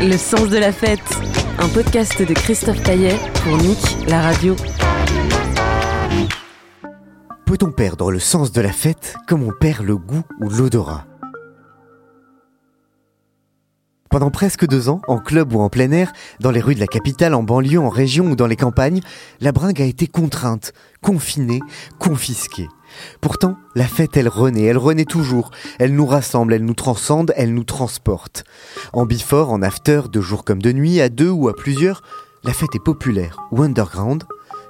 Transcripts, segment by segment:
Le sens de la fête, un podcast de Christophe Caillet pour Nick, la radio. Peut-on perdre le sens de la fête comme on perd le goût ou l'odorat? Pendant presque deux ans, en club ou en plein air, dans les rues de la capitale, en banlieue, en région ou dans les campagnes, la bringue a été contrainte, confinée, confisquée. Pourtant, la fête, elle renaît, elle renaît toujours. Elle nous rassemble, elle nous transcende, elle nous transporte. En before, en after, de jour comme de nuit, à deux ou à plusieurs, la fête est populaire ou underground,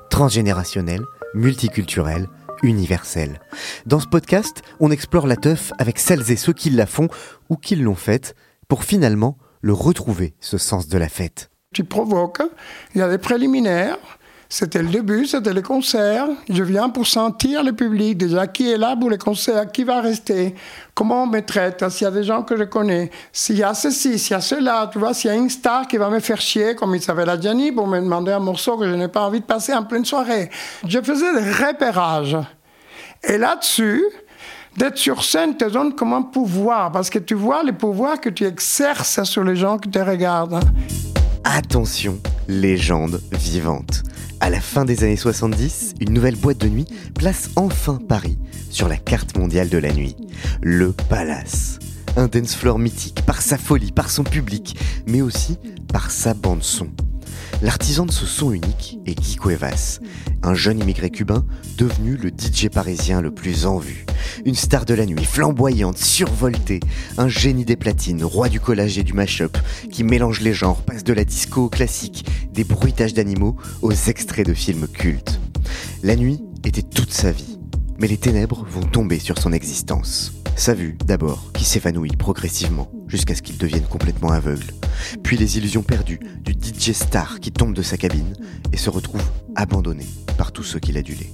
transgénérationnelle, multiculturelle, universelle. Dans ce podcast, on explore la teuf avec celles et ceux qui la font ou qui l'ont faite pour finalement le retrouver, ce sens de la fête. Tu provoques, il y a des préliminaires, c'était le début, c'était les concerts. Je viens pour sentir le public, déjà qui est là pour les concerts, qui va rester, comment on me traite, s'il y a des gens que je connais, s'il y a ceci, s'il y a cela, tu vois, s'il y a une star qui va me faire chier, comme il s'appelle la Gianni, pour me demander un morceau que je n'ai pas envie de passer en pleine soirée. Je faisais des repérages. Et là-dessus, d'être sur scène te donne comme un pouvoir, parce que tu vois les pouvoirs que tu exerces sur les gens qui te regardent. Attention, légende vivante. À la fin des années 70, une nouvelle boîte de nuit place enfin Paris sur la carte mondiale de la nuit. Le Palace. Un dance floor mythique par sa folie, par son public, mais aussi par sa bande son. L'artisan de ce son unique est Guy Cuevas, un jeune immigré cubain devenu le DJ parisien le plus en vue. Une star de la nuit, flamboyante, survoltée, un génie des platines, roi du collage et du mash-up, qui mélange les genres, passe de la disco au classique, des bruitages d'animaux aux extraits de films cultes. La nuit était toute sa vie, mais les ténèbres vont tomber sur son existence. Sa vue, d'abord, qui s'évanouit progressivement jusqu'à ce qu'il devienne complètement aveugle. Puis les illusions perdues du DJ star qui tombe de sa cabine et se retrouve abandonné par tous ceux qui l'adulaient.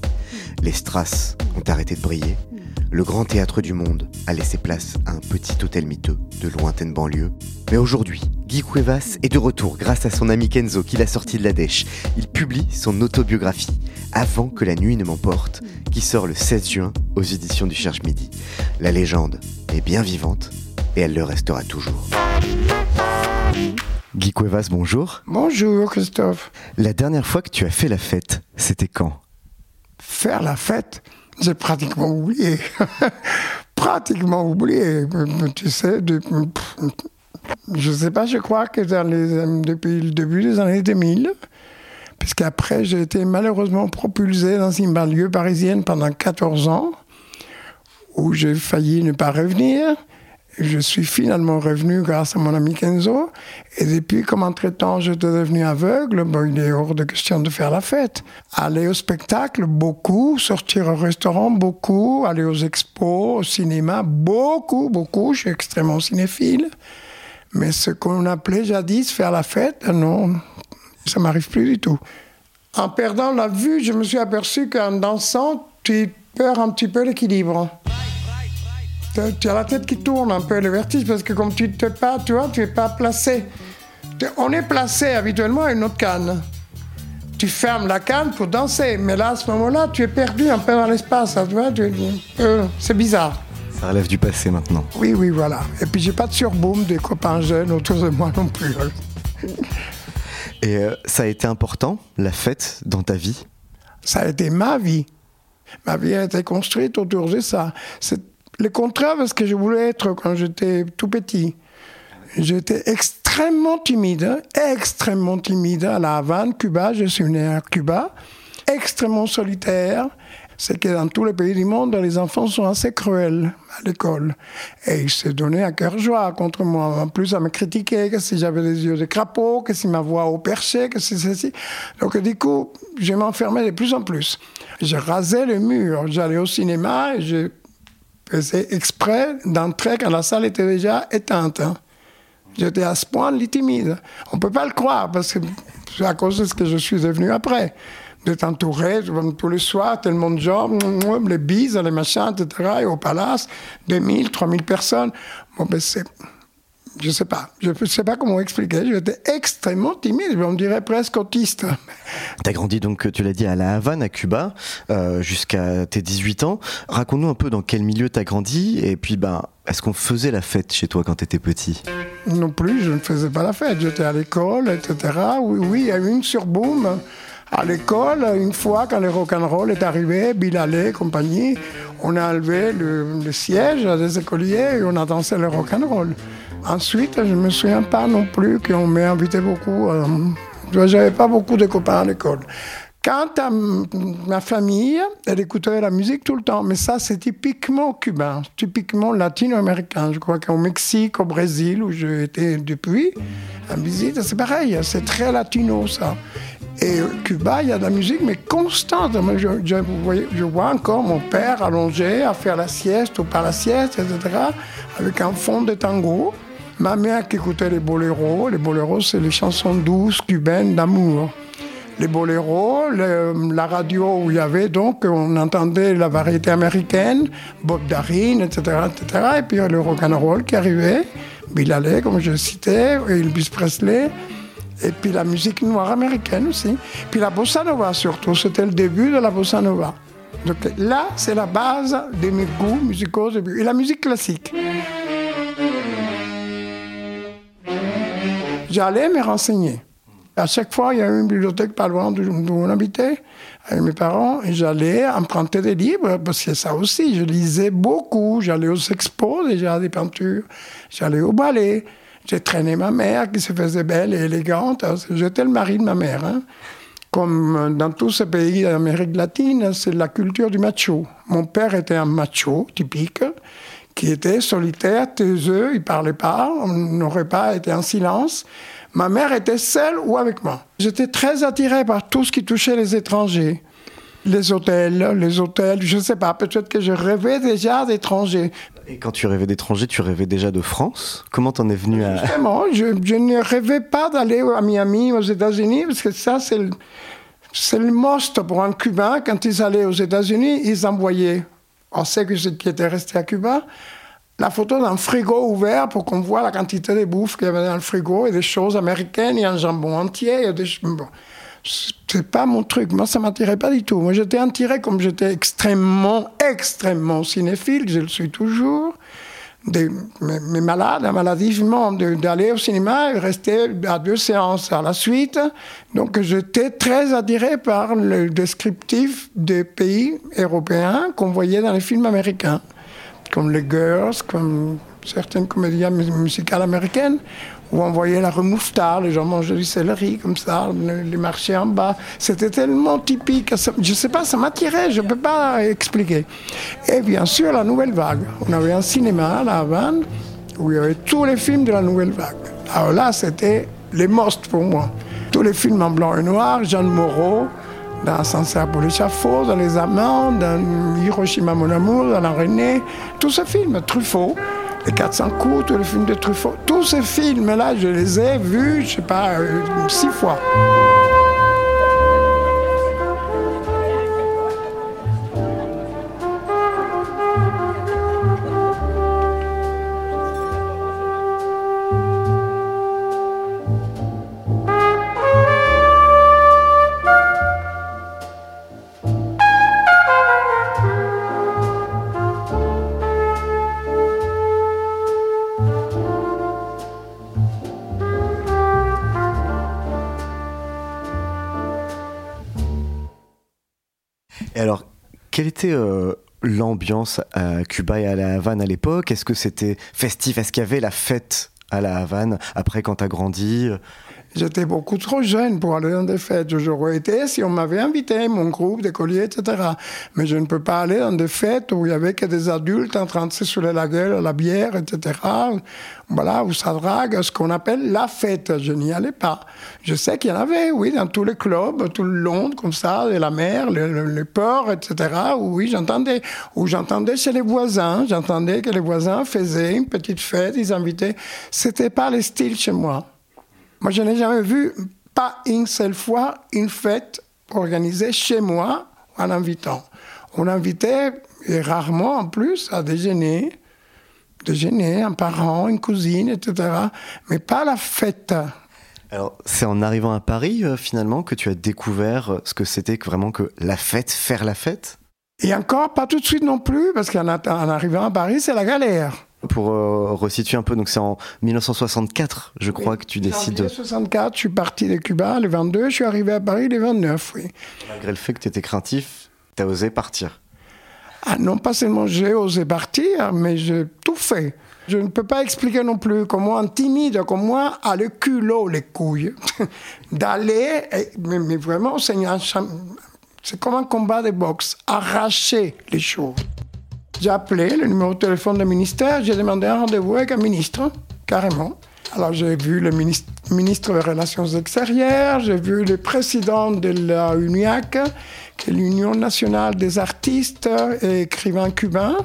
Les strass ont arrêté de briller. Le grand théâtre du monde a laissé place à un petit hôtel miteux de lointaine banlieue. Mais aujourd'hui, Guy Cuevas est de retour grâce à son ami Kenzo qui l'a sorti de la dèche. Il publie son autobiographie, Avant que la nuit ne m'emporte, qui sort le 16 juin aux éditions du Cherche Midi. La légende est bien vivante et elle le restera toujours. Guy Cuevas, bonjour. Bonjour Christophe. La dernière fois que tu as fait la fête, c'était quand? Faire la fête? J'ai pratiquement oublié. pratiquement oublié. Tu sais, de, je sais pas, je crois que dans les, depuis le début des années 2000, puisqu'après j'ai été malheureusement propulsé dans une banlieue parisienne pendant 14 ans, où j'ai failli ne pas revenir. Je suis finalement revenu grâce à mon ami Kenzo. Et depuis, comme entre-temps j'étais devenu aveugle, bon, il est hors de question de faire la fête. Aller au spectacle, beaucoup. Sortir au restaurant, beaucoup. Aller aux expos, au cinéma, beaucoup, beaucoup. Je suis extrêmement cinéphile. Mais ce qu'on appelait jadis faire la fête, non, ça m'arrive plus du tout. En perdant la vue, je me suis aperçu qu'en dansant, tu perds un petit peu l'équilibre. Tu as la tête qui tourne un peu, le vertige, parce que comme tu ne pas, tu vois, tu n'es pas placé. On est placé habituellement à une autre canne. Tu fermes la canne pour danser, mais là, à ce moment-là, tu es perdu un peu dans l'espace. Tu vois, c'est bizarre. Ça relève du passé maintenant. Oui, oui, voilà. Et puis j'ai pas de surboom des copains jeunes autour de moi non plus. Et euh, ça a été important, la fête, dans ta vie? Ça a été ma vie. Ma vie a été construite autour de ça. C'est le contraire de ce que je voulais être quand j'étais tout petit. J'étais extrêmement timide, extrêmement timide à La Havane, Cuba. Je suis né à Cuba, extrêmement solitaire. C'est que dans tous les pays du monde, les enfants sont assez cruels à l'école. Et ils se donnaient à cœur joie contre moi. En plus, à me critiquer que si j'avais les yeux de crapaud, que si ma voix au perché, que si ceci. Donc, du coup, je m'enfermais de plus en plus. Je rasais le mur. J'allais au cinéma et je faisais exprès d'entrer quand la salle était déjà éteinte. Hein. J'étais à ce point timide. On ne peut pas le croire parce que c'est à cause de ce que je suis devenu après. D'être entouré tous les soirs, tellement de gens, les bises, les machins, etc. Et au palace, 2000, 3000 personnes. Bon, ben c'est je ne sais pas. Je ne sais pas comment expliquer. J'étais extrêmement timide, on dirait presque autiste. Tu as grandi donc, tu l'as dit, à La Havane, à Cuba, euh, jusqu'à tes 18 ans. Raconte-nous un peu dans quel milieu tu as grandi et puis ben, est-ce qu'on faisait la fête chez toi quand tu étais petit? Non plus, je ne faisais pas la fête. J'étais à l'école, etc. Oui, oui, il y a eu une surboom à l'école. Une fois, quand le rock'n'roll est arrivé, Bill Haley compagnie, on a enlevé le, le siège des écoliers et on a dansé le rock'n'roll. Ensuite, je ne me souviens pas non plus qu'on m'ait invité beaucoup. Euh, je n'avais pas beaucoup de copains à l'école. Quant à ma famille, elle écoutait la musique tout le temps, mais ça c'est typiquement cubain, typiquement latino-américain. Je crois qu'au Mexique, au Brésil, où j'ai été depuis, en visite, c'est pareil, c'est très latino ça. Et Cuba, il y a de la musique, mais constante. Je, je, vois encore mon père allongé à faire la sieste ou pas la sieste, etc., avec un fond de tango. Ma mère qui écoutait les boléros. Les boléros, c'est les chansons douces cubaines d'amour. Les boléros, la radio où il y avait donc, on entendait la variété américaine, Bob Darin, etc., etc. Et puis le rock'n'roll qui arrivait, Bill Haley, comme je citais, Elvis Presley. Et puis la musique noire américaine aussi. Puis la bossa nova surtout, c'était le début de la bossa nova. Donc là, c'est la base de mes goûts musicaux. Et la musique classique. J'allais me renseigner. À chaque fois, il y a une bibliothèque pas loin d'où on habitait, avec mes parents, et j'allais emprunter des livres, parce que ça aussi, je lisais beaucoup. J'allais aux expos déjà, des peintures. J'allais au ballet. J'ai traîné ma mère, qui se faisait belle et élégante. J'étais le mari de ma mère. Hein. Comme dans tous ces pays d'Amérique latine, c'est la culture du macho. Mon père était un macho typique qui était solitaire, taiseux, il parlait pas, on n'aurait pas été en silence. Ma mère était seule ou avec moi. J'étais très attiré par tout ce qui touchait les étrangers. Les hôtels, les hôtels, je ne sais pas, peut-être que je rêvais déjà d'étrangers. Et quand tu rêvais d'étrangers, tu rêvais déjà de France? Comment t'en es venu à... Justement, je, je ne rêvais pas d'aller à Miami, aux États-Unis, parce que ça, c'est le, c'est le most pour un Cubain. Quand ils allaient aux États-Unis, ils envoyaient on sait que ce qui était resté à Cuba, la photo d'un frigo ouvert pour qu'on voit la quantité de bouffe qu'il y avait dans le frigo et des choses américaines, il y a un jambon entier. Et des... c'est pas mon truc. Moi, ça m'attirait pas du tout. Moi, j'étais attiré comme j'étais extrêmement, extrêmement cinéphile, je le suis toujours de, mes, malades, maladivement, d'aller au cinéma et rester à deux séances à la suite. Donc j'étais très attiré par le descriptif des pays européens qu'on voyait dans les films américains, comme les Girls, comme certaines comédies musicales américaines où on voyait la rue les gens mangeaient du céleri comme ça, les marchés en bas. C'était tellement typique. Je ne sais pas, ça m'attirait, je ne peux pas expliquer. Et bien sûr, la nouvelle vague. On avait un cinéma à La Havane où il y avait tous les films de la nouvelle vague. Alors là, c'était les most pour moi. Tous les films en blanc et noir, Jeanne Moreau, dans Sancerre pour l'échafaud, dans Les Amants, dans Hiroshima Mon Amour, dans La René, tous ces films, Truffaut les 400 coups, tous les films de Truffaut. Tous ces films-là, je les ai vus, je sais pas, euh, six fois. Quelle était euh, l'ambiance à Cuba et à la Havane à l'époque? Est-ce que c'était festif? Est-ce qu'il y avait la fête à la Havane après quand tu as grandi? J'étais beaucoup trop jeune pour aller dans des fêtes. J'aurais été si on m'avait invité, mon groupe d'écoliers, etc. Mais je ne peux pas aller dans des fêtes où il y avait que des adultes en train de se saouler la gueule la bière, etc. Voilà, où ça drague, ce qu'on appelle la fête. Je n'y allais pas. Je sais qu'il y en avait, oui, dans tous les clubs, tout le long, comme ça, la mer, les, ports, etc. Oui, j'entendais, où j'entendais chez les voisins, j'entendais que les voisins faisaient une petite fête, ils invitaient. C'était pas le style chez moi. Moi, je n'ai jamais vu, pas une seule fois, une fête organisée chez moi en invitant. On invitait, et rarement en plus, à déjeuner, déjeuner, un parent, une cousine, etc. Mais pas la fête. Alors, c'est en arrivant à Paris, euh, finalement, que tu as découvert euh, ce que c'était que vraiment que la fête, faire la fête? Et encore, pas tout de suite non plus, parce qu'en arrivant à Paris, c'est la galère. Pour euh, resituer un peu, donc c'est en 1964, je crois, que tu décides. En 1964, je suis parti de Cuba le 22, je suis arrivé à Paris le 29, oui. Malgré le fait que tu étais craintif, tu as osé partir. Ah non, pas seulement j'ai osé partir, mais j'ai tout fait. Je ne peux pas expliquer non plus comment un timide comme moi a le culot, les couilles, d'aller, mais, vraiment, c'est comme un combat de boxe, arracher les choses. J'ai appelé le numéro de téléphone du ministère, j'ai demandé un rendez-vous avec un ministre, carrément. Alors j'ai vu le ministre, des Relations extérieures, j'ai vu le président de la UNIAC, qui est l'Union nationale des artistes et écrivains cubains.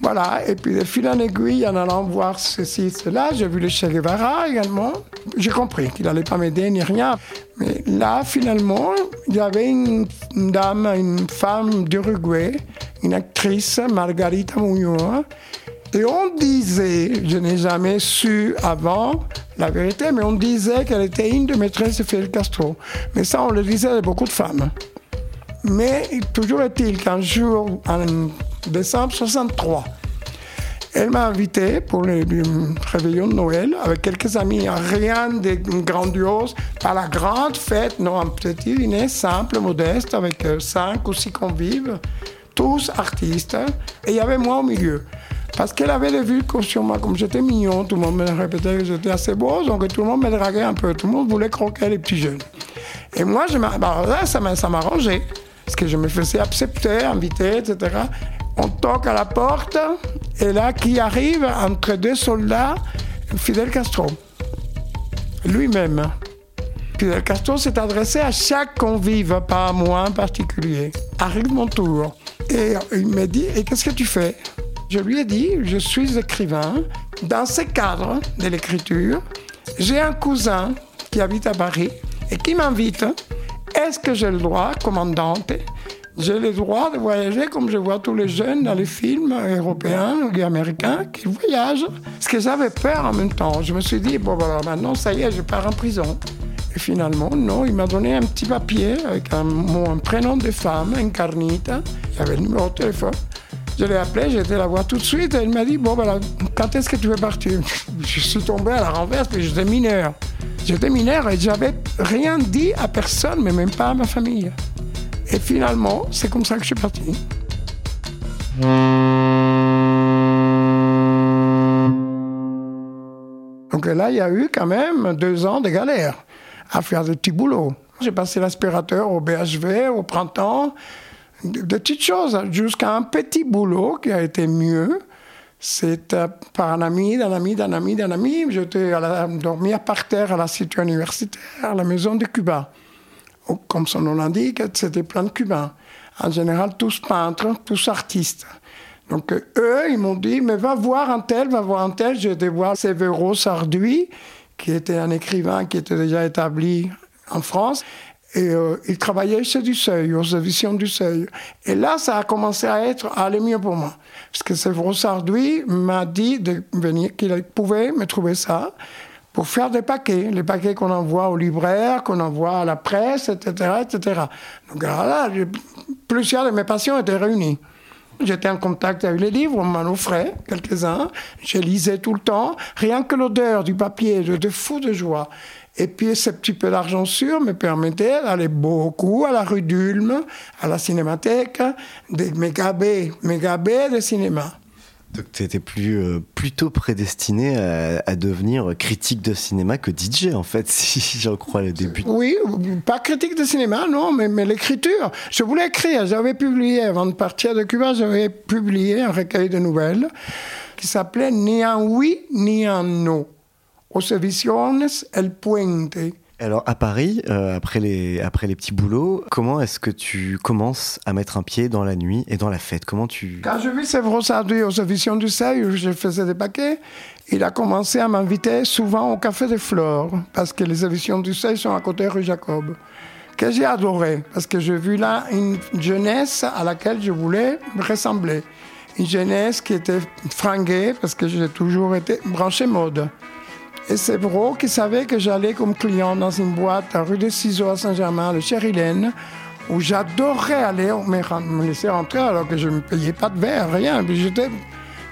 Voilà, et puis de fil en aiguille, en allant voir ceci, cela, j'ai vu le Che Guevara également. J'ai compris qu'il n'allait pas m'aider ni rien. Mais là, finalement, il y avait une, dame, une femme d'Uruguay, une actrice, Margarita Muñoz, et on disait, je n'ai jamais su avant la vérité, mais on disait qu'elle était une de maîtresses de Fidel Castro. Mais ça, on le disait de beaucoup de femmes. Mais toujours est-il qu'un jour, en décembre 63, elle m'a invité pour le, réveillon de Noël avec quelques amis. Rien de grandiose, pas la grande fête, non, un petit dîner simple, modeste, avec euh, cinq ou six convives, tous artistes. Et il y avait moi au milieu. Parce qu'elle avait des vues sur moi, comme j'étais mignon, tout le monde me répétait que j'étais assez beau, donc tout le monde me draguait un peu, tout le monde voulait croquer les petits jeunes. Et moi, je bah, ça m'arrangeait, parce que je me faisais accepter, inviter, etc. On toque à la porte, et là, qui arrive entre deux soldats, Fidel Castro, lui-même. Fidel Castro s'est adressé à chaque convive, pas à moi en particulier. Arrive mon tour. Et il me dit, et qu'est-ce que tu fais? Je lui ai dit, je suis écrivain. Dans ce cadre de l'écriture, j'ai un cousin qui habite à Paris et qui m'invite. Est-ce que j'ai le droit, commandante? J'ai le droit de voyager comme je vois tous les jeunes dans les films européens et américains qui voyagent. Parce que j'avais peur en même temps. Je me suis dit, bon voilà, maintenant ça y est, je pars en prison. Et finalement, non, il m'a donné un petit papier avec un, prénom de femme, Incarnita. Il avait le numéro de téléphone. Je l'ai appelé, j'ai été la voir tout de suite. Et elle m'a dit Bon, voilà, quand est-ce que tu veux partir? Je suis tombé à la renverse, puis j'étais mineur. J'étais mineur et j'avais rien dit à personne, mais même pas à ma famille. Et finalement, c'est comme ça que je suis parti. Donc là, il y a eu quand même deux ans de galère à faire des petits boulots. J'ai passé l'aspirateur au BHV au printemps de petites choses, jusqu'à un petit boulot qui a été mieux. C'est par un ami, d'un ami, d'un ami, d'un ami. J'étais à dormir par terre à la cité universitaire, à la maison de Cuba. Comme son nom l'indique, c'était plein de Cubains. En général, tous peintres, tous artistes. Donc eux, ils m'ont dit, mais va voir un tel, va voir un tel. J'ai été voir Severo Sarduy, qui était un écrivain qui était déjà établi en France. Et euh, il travaillait chez du Seuil, aux éditions du Seuil. Et là, ça a commencé à être, à aller mieux pour moi. Parce que ce Sardoui m'a dit de venir, qu'il pouvait me trouver ça pour faire des paquets, les paquets qu'on envoie aux libraires, qu'on envoie à la presse, etc., etc. Donc là, plusieurs de mes passions étaient réunies. J'étais en contact avec les livres, on m'en offrait quelques-uns. Je lisais tout le temps. Rien que l'odeur du papier, j'étais fou de joie. Et puis, ce petit peu d'argent sûr me permettait d'aller beaucoup à la rue d'Ulm, à la cinémathèque, des mégabés, mégabés de cinéma. Donc tu étais plus, euh, plutôt prédestiné à, devenir critique de cinéma que DJ en fait, si j'en crois le début. Oui, pas critique de cinéma, non, mais, l'écriture. Je voulais écrire, j'avais publié, avant de partir de Cuba, j'avais publié un recueil de nouvelles qui s'appelait Ni un oui, ni un non. Observaciones El Puente alors à Paris, euh, après, les, après les petits boulots, comment est-ce que tu commences à mettre un pied dans la nuit et dans la fête? Comment tu... Quand je vis Sévro Sardu aux éditions du Seuil, où je faisais des paquets, il a commencé à m'inviter souvent au Café des Fleurs, parce que les éditions du Seuil sont à côté rue Jacob, que j'ai adoré, parce que j'ai vu là une jeunesse à laquelle je voulais ressembler. Une jeunesse qui était fringuée, parce que j'ai toujours été branché mode. Et c'est Bro qui savait que j'allais comme client dans une boîte à rue des Ciseaux à Saint-Germain, le Cherilène, où j'adorais aller me laisser rentrer alors que je ne payais pas de verre, rien. J'étais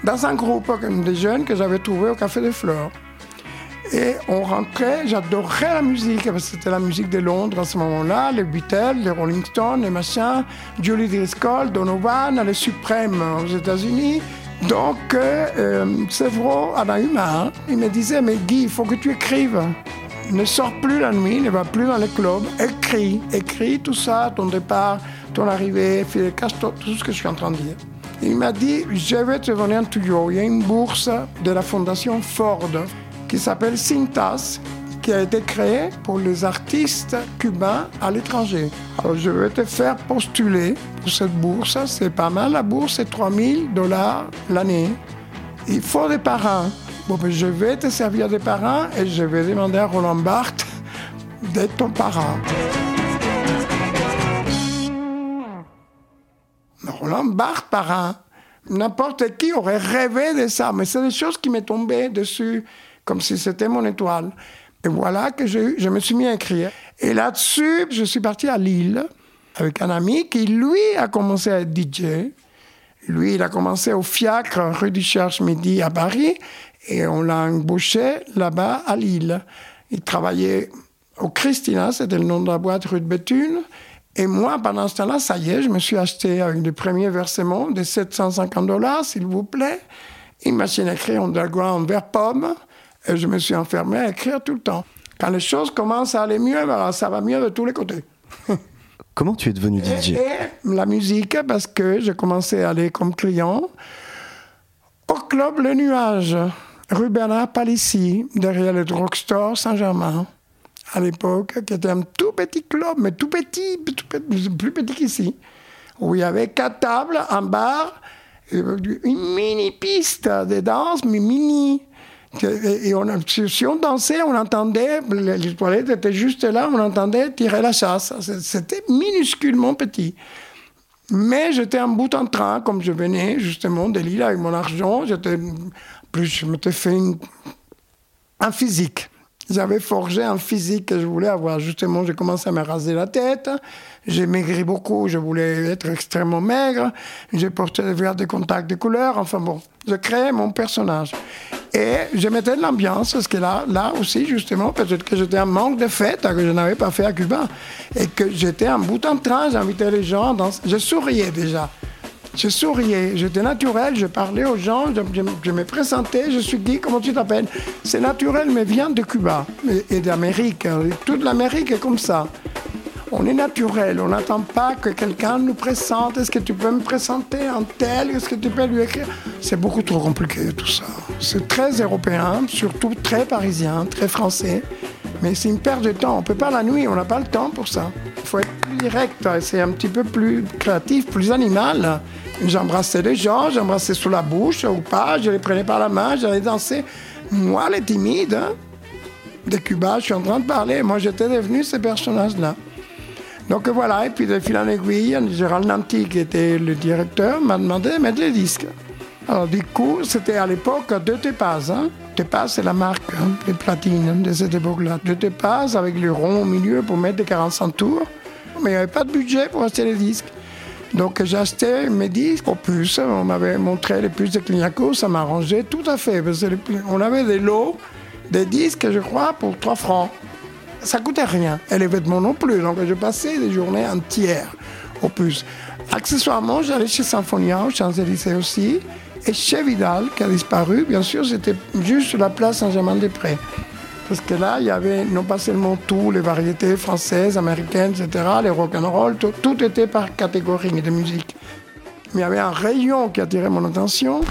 dans un groupe des jeunes que j'avais trouvé au Café des Fleurs. Et on rentrait, j'adorais la musique, parce que c'était la musique de Londres à ce moment-là, les Beatles, les Rolling Stones, les machins, Julie Driscoll, Donovan, les Suprêmes aux États-Unis. Donc, euh, Sévro en a eu. Il me disait, mais Guy, il faut que tu écrives. Ne sors plus la nuit, ne va plus dans les clubs. Écris, écris tout ça, ton départ, ton arrivée, Fidel Castro, tout ce que je suis en train de dire. Il m'a dit, je vais te donner un tuyau. Il y a une bourse de la fondation Ford qui s'appelle Cintas, qui a été créée pour les artistes cubains à l'étranger. Alors je vais te faire postuler pour cette bourse. C'est pas mal, la bourse, c'est 3000 dollars l'année. Il faut des parrains. Bon, ben, je vais te servir des parrains et je vais demander à Roland Barthes d'être ton parrain. Roland Barthes, parrain. N'importe qui aurait rêvé de ça, mais c'est des choses qui m'est tombées dessus, comme si c'était mon étoile. Et voilà que je, me suis mis à écrire. Et là-dessus, je suis parti à Lille avec un ami qui, lui, a commencé à être DJ. Lui, il a commencé au Fiacre, rue du Cherche-Midi à Paris, et on l'a embauché là-bas à Lille. Il travaillait au Christina, c'était le nom de la boîte rue de Béthune. Et moi, pendant ce temps-là, ça y est, je me suis acheté avec le premier versement de 750 dollars, s'il vous plaît, une machine à écrire underground vert pomme, et je me suis enfermé à écrire tout le temps. Quand les choses commencent à aller mieux, ben, ça va mieux de tous les côtés. Comment tu es devenu DJ La musique, parce que j'ai commencé à aller comme client au club Le Nuage, rue Bernard Palissy, derrière le drugstore Saint-Germain, à l'époque, qui était un tout petit club, mais tout petit, plus petit qu'ici, où il y avait quatre tables, un bar, une mini piste de danse, mais mini. Et on, si on dansait, on entendait, les toilettes étaient juste là, on entendait tirer la chasse. C'était minusculement petit. Mais j'étais en bout en train, comme je venais justement de l'île avec mon argent. J'étais, plus je m'étais fait un physique. J'avais forgé un physique que je voulais avoir. Justement, j'ai commencé à me raser la tête. J'ai maigri beaucoup. Je voulais être extrêmement maigre. J'ai porté des verres de contact de couleur. Enfin bon, je créais mon personnage. Et je mettais de l'ambiance, parce que là, là aussi, justement, peut-être que j'étais un manque de fête que je n'avais pas fait à Cuba. Et que j'étais en bout en train, j'invitais les gens, je souriais déjà. Je souriais, j'étais naturel, je parlais aux gens, je, me présentais, je suis Guy, comment tu t'appelles? C'est naturel, mais vient de Cuba et d'Amérique. Toute l'Amérique est comme ça. On est naturel, on n'attend pas que quelqu'un nous présente. Est-ce que tu peux me présenter en tel Est-ce que tu peux lui écrire? C'est beaucoup trop compliqué tout ça. C'est très européen, surtout très parisien, très français. Mais c'est une perte de temps. On ne peut pas la nuit, on n'a pas le temps pour ça. Il faut être plus direct, c'est un petit peu plus créatif, plus animal. J'embrassais les gens, j'embrassais sous la bouche ou pas, je les prenais par la main, j'allais danser. Moi, les timides, hein, de Cuba, je suis en train de parler. Moi, j'étais devenu ce personnage-là. Donc voilà, et puis de fil en aiguille, Gérald Nanti, qui était le directeur, m'a demandé de mettre les disques. Alors du coup, c'était à l'époque deux Tepaz. Hein. Tepaz, c'est la marque hein, des platines de cette époque-là. Deux Tepaz avec le rond au milieu pour mettre des 45 tours. Mais il n'y avait pas de budget pour acheter les disques. Donc acheté mes disques au plus. On m'avait montré les puces de Clignancourt, ça m'arrangeait tout à fait. Parce on avait des lots, des disques, je crois, pour 3 francs. Ça coûtait rien. Et les vêtements non plus. Donc je passais des journées entières au plus. Accessoirement, j'allais chez Symphonia, aux Champs-Élysées aussi. Et chez Vidal, qui a disparu, bien sûr, c'était juste la place Saint-Germain-des-Prés. Parce que là, il y avait non pas seulement tout, les variétés françaises, américaines, etc., les rock and roll, tout, tout était par catégorie de musique. Mais il y avait un rayon qui attirait mon attention.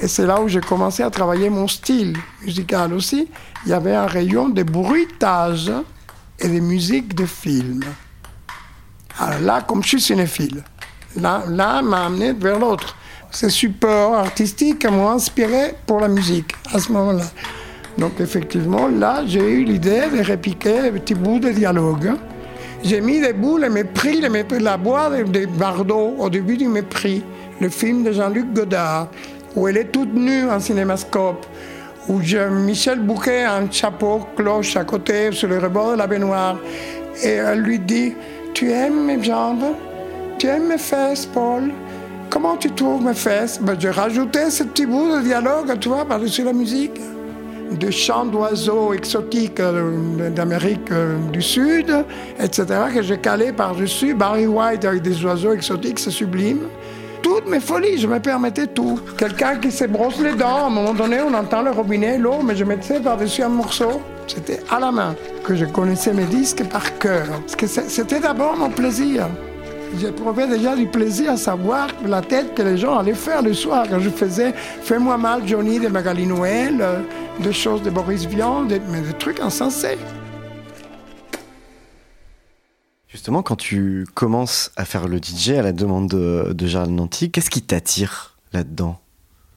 Et c'est là où j'ai commencé à travailler mon style musical aussi. Il y avait un rayon de bruitage et de musique de film. Alors là, comme je suis cinéphile, l'un m'a amené vers l'autre. Ces supports artistiques m'ont inspiré pour la musique à ce moment-là. Donc effectivement, là, j'ai eu l'idée de répliquer un petit bout de dialogue. J'ai mis des bouts, le mépris, le mépris, la boîte de Bardot au début du mépris, le film de Jean-Luc Godard, où elle est toute nue en cinémascope, où Michel Bouquet a un chapeau cloche à côté sur le rebord de la baignoire, et elle lui dit Tu aimes mes jambes? Tu aimes mes fesses, Paul? Comment tu trouves mes fesses ben, J'ai rajouté ce petit bout de dialogue, tu vois, par-dessus la musique. De chants d'oiseaux exotiques euh, d'Amérique euh, du Sud, etc., que j'ai calé par-dessus. Barry White avec des oiseaux exotiques, c'est sublime. Toutes mes folies, je me permettais tout. Quelqu'un qui se brosse les dents, à un moment donné, on entend le robinet, l'eau, mais je mettais par-dessus un morceau. C'était à la main que je connaissais mes disques par cœur. Parce que c'était d'abord mon plaisir. J'éprouvais déjà du plaisir à savoir la tête que les gens allaient faire le soir quand je faisais Fais-moi mal Johnny de Magali Noël, euh, des choses de Boris Vian, des, mais des trucs insensés. Quand tu commences à faire le DJ à la demande de, de Gérald Nanty, qu'est-ce qui t'attire là-dedans?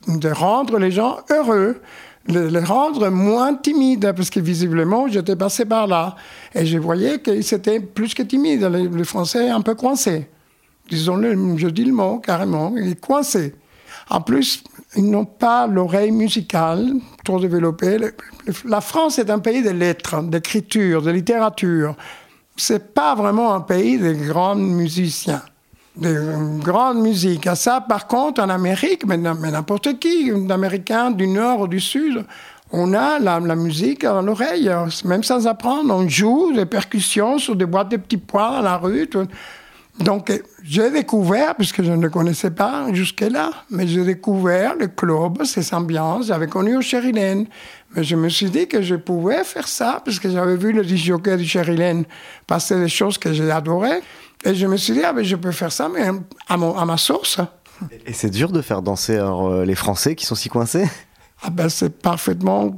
De rendre les gens heureux les rendre moins timides, parce que visiblement, j'étais passé par là. Et je voyais qu'ils étaient plus que timides, les, Français un peu coincés. Disons-le, je dis le mot carrément, ils coincés. En plus, ils n'ont pas l'oreille musicale trop développée. La France est un pays de lettres, d'écriture, de littérature. C'est pas vraiment un pays de grands musiciens de grande musique. À ça, par contre, en Amérique, mais n'importe qui, d'Américain du Nord ou du Sud, on a la, musique à l'oreille, même sans apprendre. On joue des percussions sur des boîtes de petits pois dans la rue. Donc, j'ai découvert, puisque je ne le connaissais pas jusque-là, mais j'ai découvert le club, ces ambiances. J'avais connu au Sherilyn. Mais je me suis dit que je pouvais faire ça, parce que j'avais vu le disjockey du Sherilyn passer des choses que j'ai adorées. Et je me suis dit, ah ben, je peux faire ça, mais à, mon, à ma source. Et c'est dur de faire danser euh, les Français qui sont si coincés? Ah ben, C'est parfaitement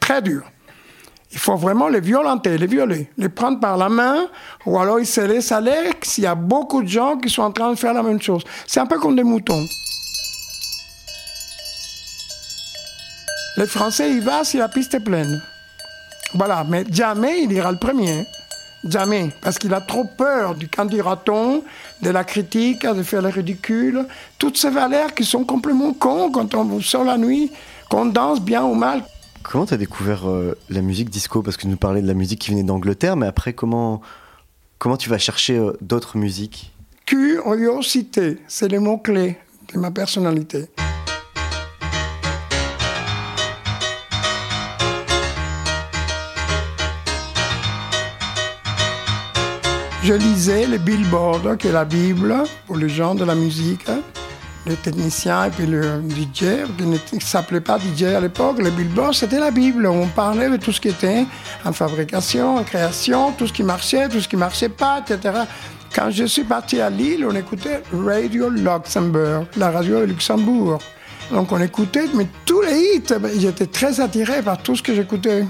très dur. Il faut vraiment les violenter, les violer, les prendre par la main, ou alors ils se laissent aller s'il y a beaucoup de gens qui sont en train de faire la même chose. C'est un peu comme des moutons. Les Français, ils vont si la piste est pleine. Voilà, mais jamais il ira le premier. Jamais, parce qu'il a trop peur du candidaton, de la critique, de faire le ridicule. Toutes ces valeurs qui sont complètement cons quand on sort la nuit, qu'on danse bien ou mal. Comment tu as découvert euh, la musique disco? Parce que tu nous parlais de la musique qui venait d'Angleterre, mais après, comment, comment tu vas chercher euh, d'autres musiques? Curiosité, c'est le mot-clé de ma personnalité. Je lisais les billboards, qui est la Bible pour les gens de la musique, les techniciens et puis le DJ, qui ne s'appelait pas DJ à l'époque. Les billboards, c'était la Bible. On parlait de tout ce qui était en fabrication, en création, tout ce qui marchait, tout ce qui ne marchait pas, etc. Quand je suis parti à Lille, on écoutait Radio Luxembourg, la radio de Luxembourg. Donc on écoutait, mais tous les hits, j'étais très attiré par tout ce que j'écoutais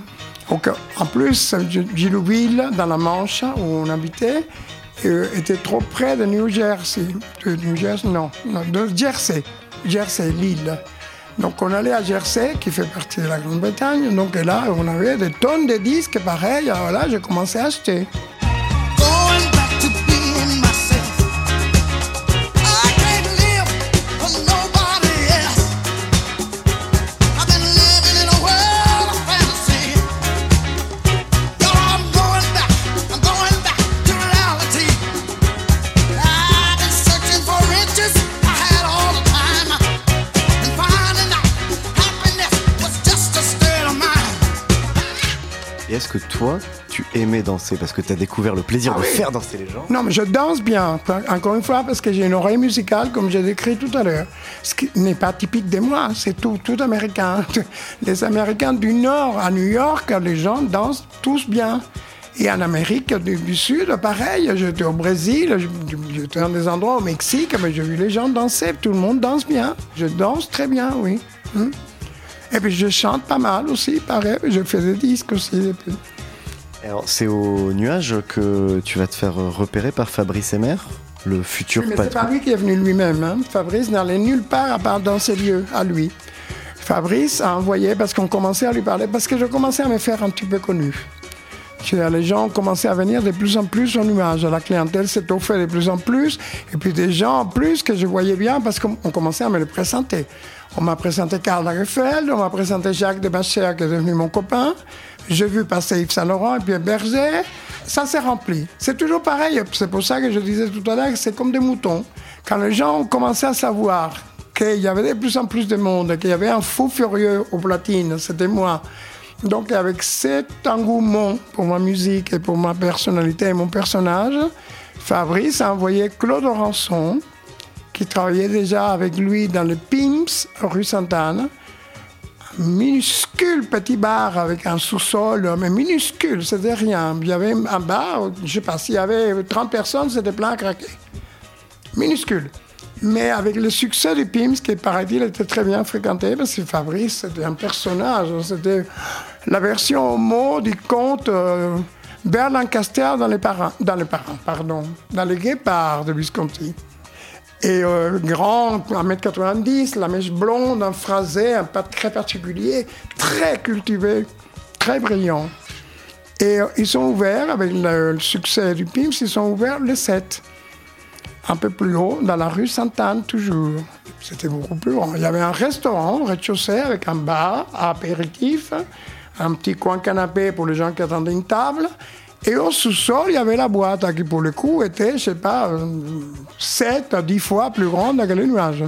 en plus, Gillouville, dans la Manche, où on habitait, euh, était trop près de New Jersey. De New Jersey, non, de Jersey. Jersey, l'île. Donc on allait à Jersey, qui fait partie de la Grande-Bretagne. Donc là, on avait des tonnes de disques pareils. Alors là, j'ai commencé à acheter. Est-ce que toi, tu aimais danser Parce que tu as découvert le plaisir Ah de oui. faire danser les gens. Non, mais je danse bien, encore une fois, parce que j'ai une oreille musicale, comme j'ai décrit tout à l'heure. Ce qui n'est pas typique de moi, c'est tout, tout américain. Les Américains du Nord à New York, les gens dansent tous bien. Et en Amérique du, du Sud, pareil, j'étais au Brésil, j'étais dans des endroits au Mexique, mais j'ai vu les gens danser, tout le monde danse bien. Je danse très bien, oui. Hmm. Et puis je chante pas mal aussi, pareil, je fais des disques aussi. Alors, c'est au nuage que tu vas te faire repérer par Fabrice Emer, le futur Oui, mais c'est patron. pas lui qui est venu lui-même. hein. Fabrice n'allait nulle part à part dans ces lieux, à lui. Fabrice a envoyé, parce qu'on commençait à lui parler, parce que je commençais à me faire un petit peu connu. Les gens commençaient à venir de plus en plus au nuage. La clientèle s'est offerte de plus en plus. Et puis des gens en plus que je voyais bien parce qu'on on commençait à me les présenter. On m'a présenté Karl Lagerfeld, on m'a présenté Jacques de Bachère qui est devenu mon copain. J'ai vu passer Yves Saint Laurent et puis Berger. Ça s'est rempli. C'est toujours pareil. C'est pour ça que je disais tout à l'heure que c'est comme des moutons. Quand les gens ont commencé à savoir qu'il y avait de plus en plus de monde, qu'il y avait un fou furieux aux platines, c'était moi. Donc avec cet engouement pour ma musique et pour ma personnalité et mon personnage, Fabrice a envoyé Claude Rançon, qui travaillait déjà avec lui dans le Pimps, rue Sainte-Anne, un minuscule petit bar avec un sous-sol, mais minuscule, c'était rien. Il y avait un bar, je sais pas, s'il y avait 30 personnes, c'était plein à craquer. Minuscule. Mais avec le succès du Pims, qui paraît-il était très bien fréquenté, parce que Fabrice, c'était un personnage. C'était la version homo du conte euh, Bert Lancaster dans les parents, dans les pardon, dans les guépards de Visconti. Et euh, grand, 1m90, la mèche blonde, un phrasé, un pas très particulier, très cultivé, très brillant. Et euh, ils sont ouverts, avec le, le succès du Pims, ils sont ouverts le 7 un peu plus haut, dans la rue Sainte-Anne, toujours. C'était beaucoup plus grand. Il y avait un restaurant au rez-de-chaussée avec un bar à apéritif, un petit coin canapé pour les gens qui attendaient une table. Et au sous-sol, il y avait la boîte hein, qui, pour le coup, était, je sais pas, 7 à 10 fois plus grande que les nuages.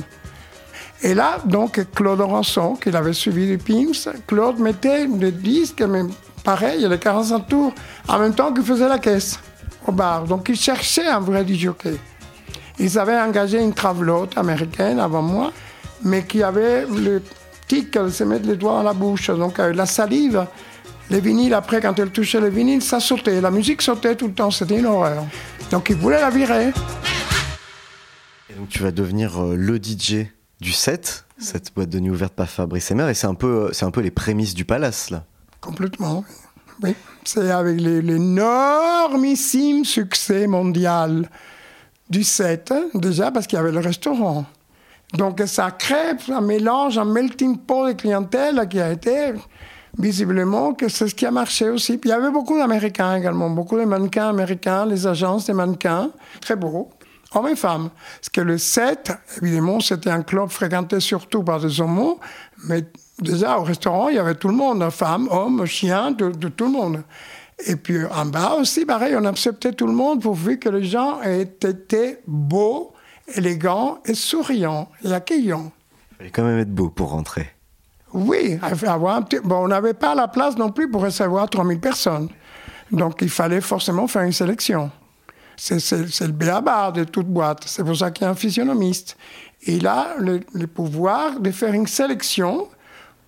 Et là, donc, Claude Rançon, qui l'avait suivi du Pims, Claude mettait des disques, mais pareil, les 45 tours, en même temps qu'il faisait la caisse au bar. Donc, il cherchait un vrai disjockey. Ils avaient engagé une travelote américaine avant moi, mais qui avait le tic de se mettre les doigts dans la bouche. Donc, avec la salive, les vinyles, après, quand elle touchait les vinyles, ça sautait. La musique sautait tout le temps, c'était une horreur. Donc, ils voulaient la virer. Et donc, tu vas devenir euh, le DJ du set, cette boîte de nuit ouverte par Fabrice Emer, et c'est un, peu, euh, c'est un peu les prémices du palace, là. Complètement, oui. C'est avec l'énormissime succès mondial du 7, déjà parce qu'il y avait le restaurant. Donc ça crée un mélange, un melting pot de clientèle qui a été visiblement que c'est ce qui a marché aussi. Il y avait beaucoup d'Américains également, beaucoup de mannequins américains, les agences des mannequins, très beaux, hommes et femmes. Parce que le 7, évidemment, c'était un club fréquenté surtout par des homos, mais déjà au restaurant, il y avait tout le monde, femmes, hommes, chiens, de tout le monde. Et puis en bas aussi, pareil, on acceptait tout le monde pourvu que les gens étaient beaux, élégants et souriants et accueillants. Il fallait quand même être beau pour rentrer. Oui, avoir un petit- bon, on n'avait pas la place non plus pour recevoir 3000 personnes. Donc il fallait forcément faire une sélection. C'est le béaba de toute boîte. C'est pour ça qu'il y a un physionomiste. Et il a le, le pouvoir de faire une sélection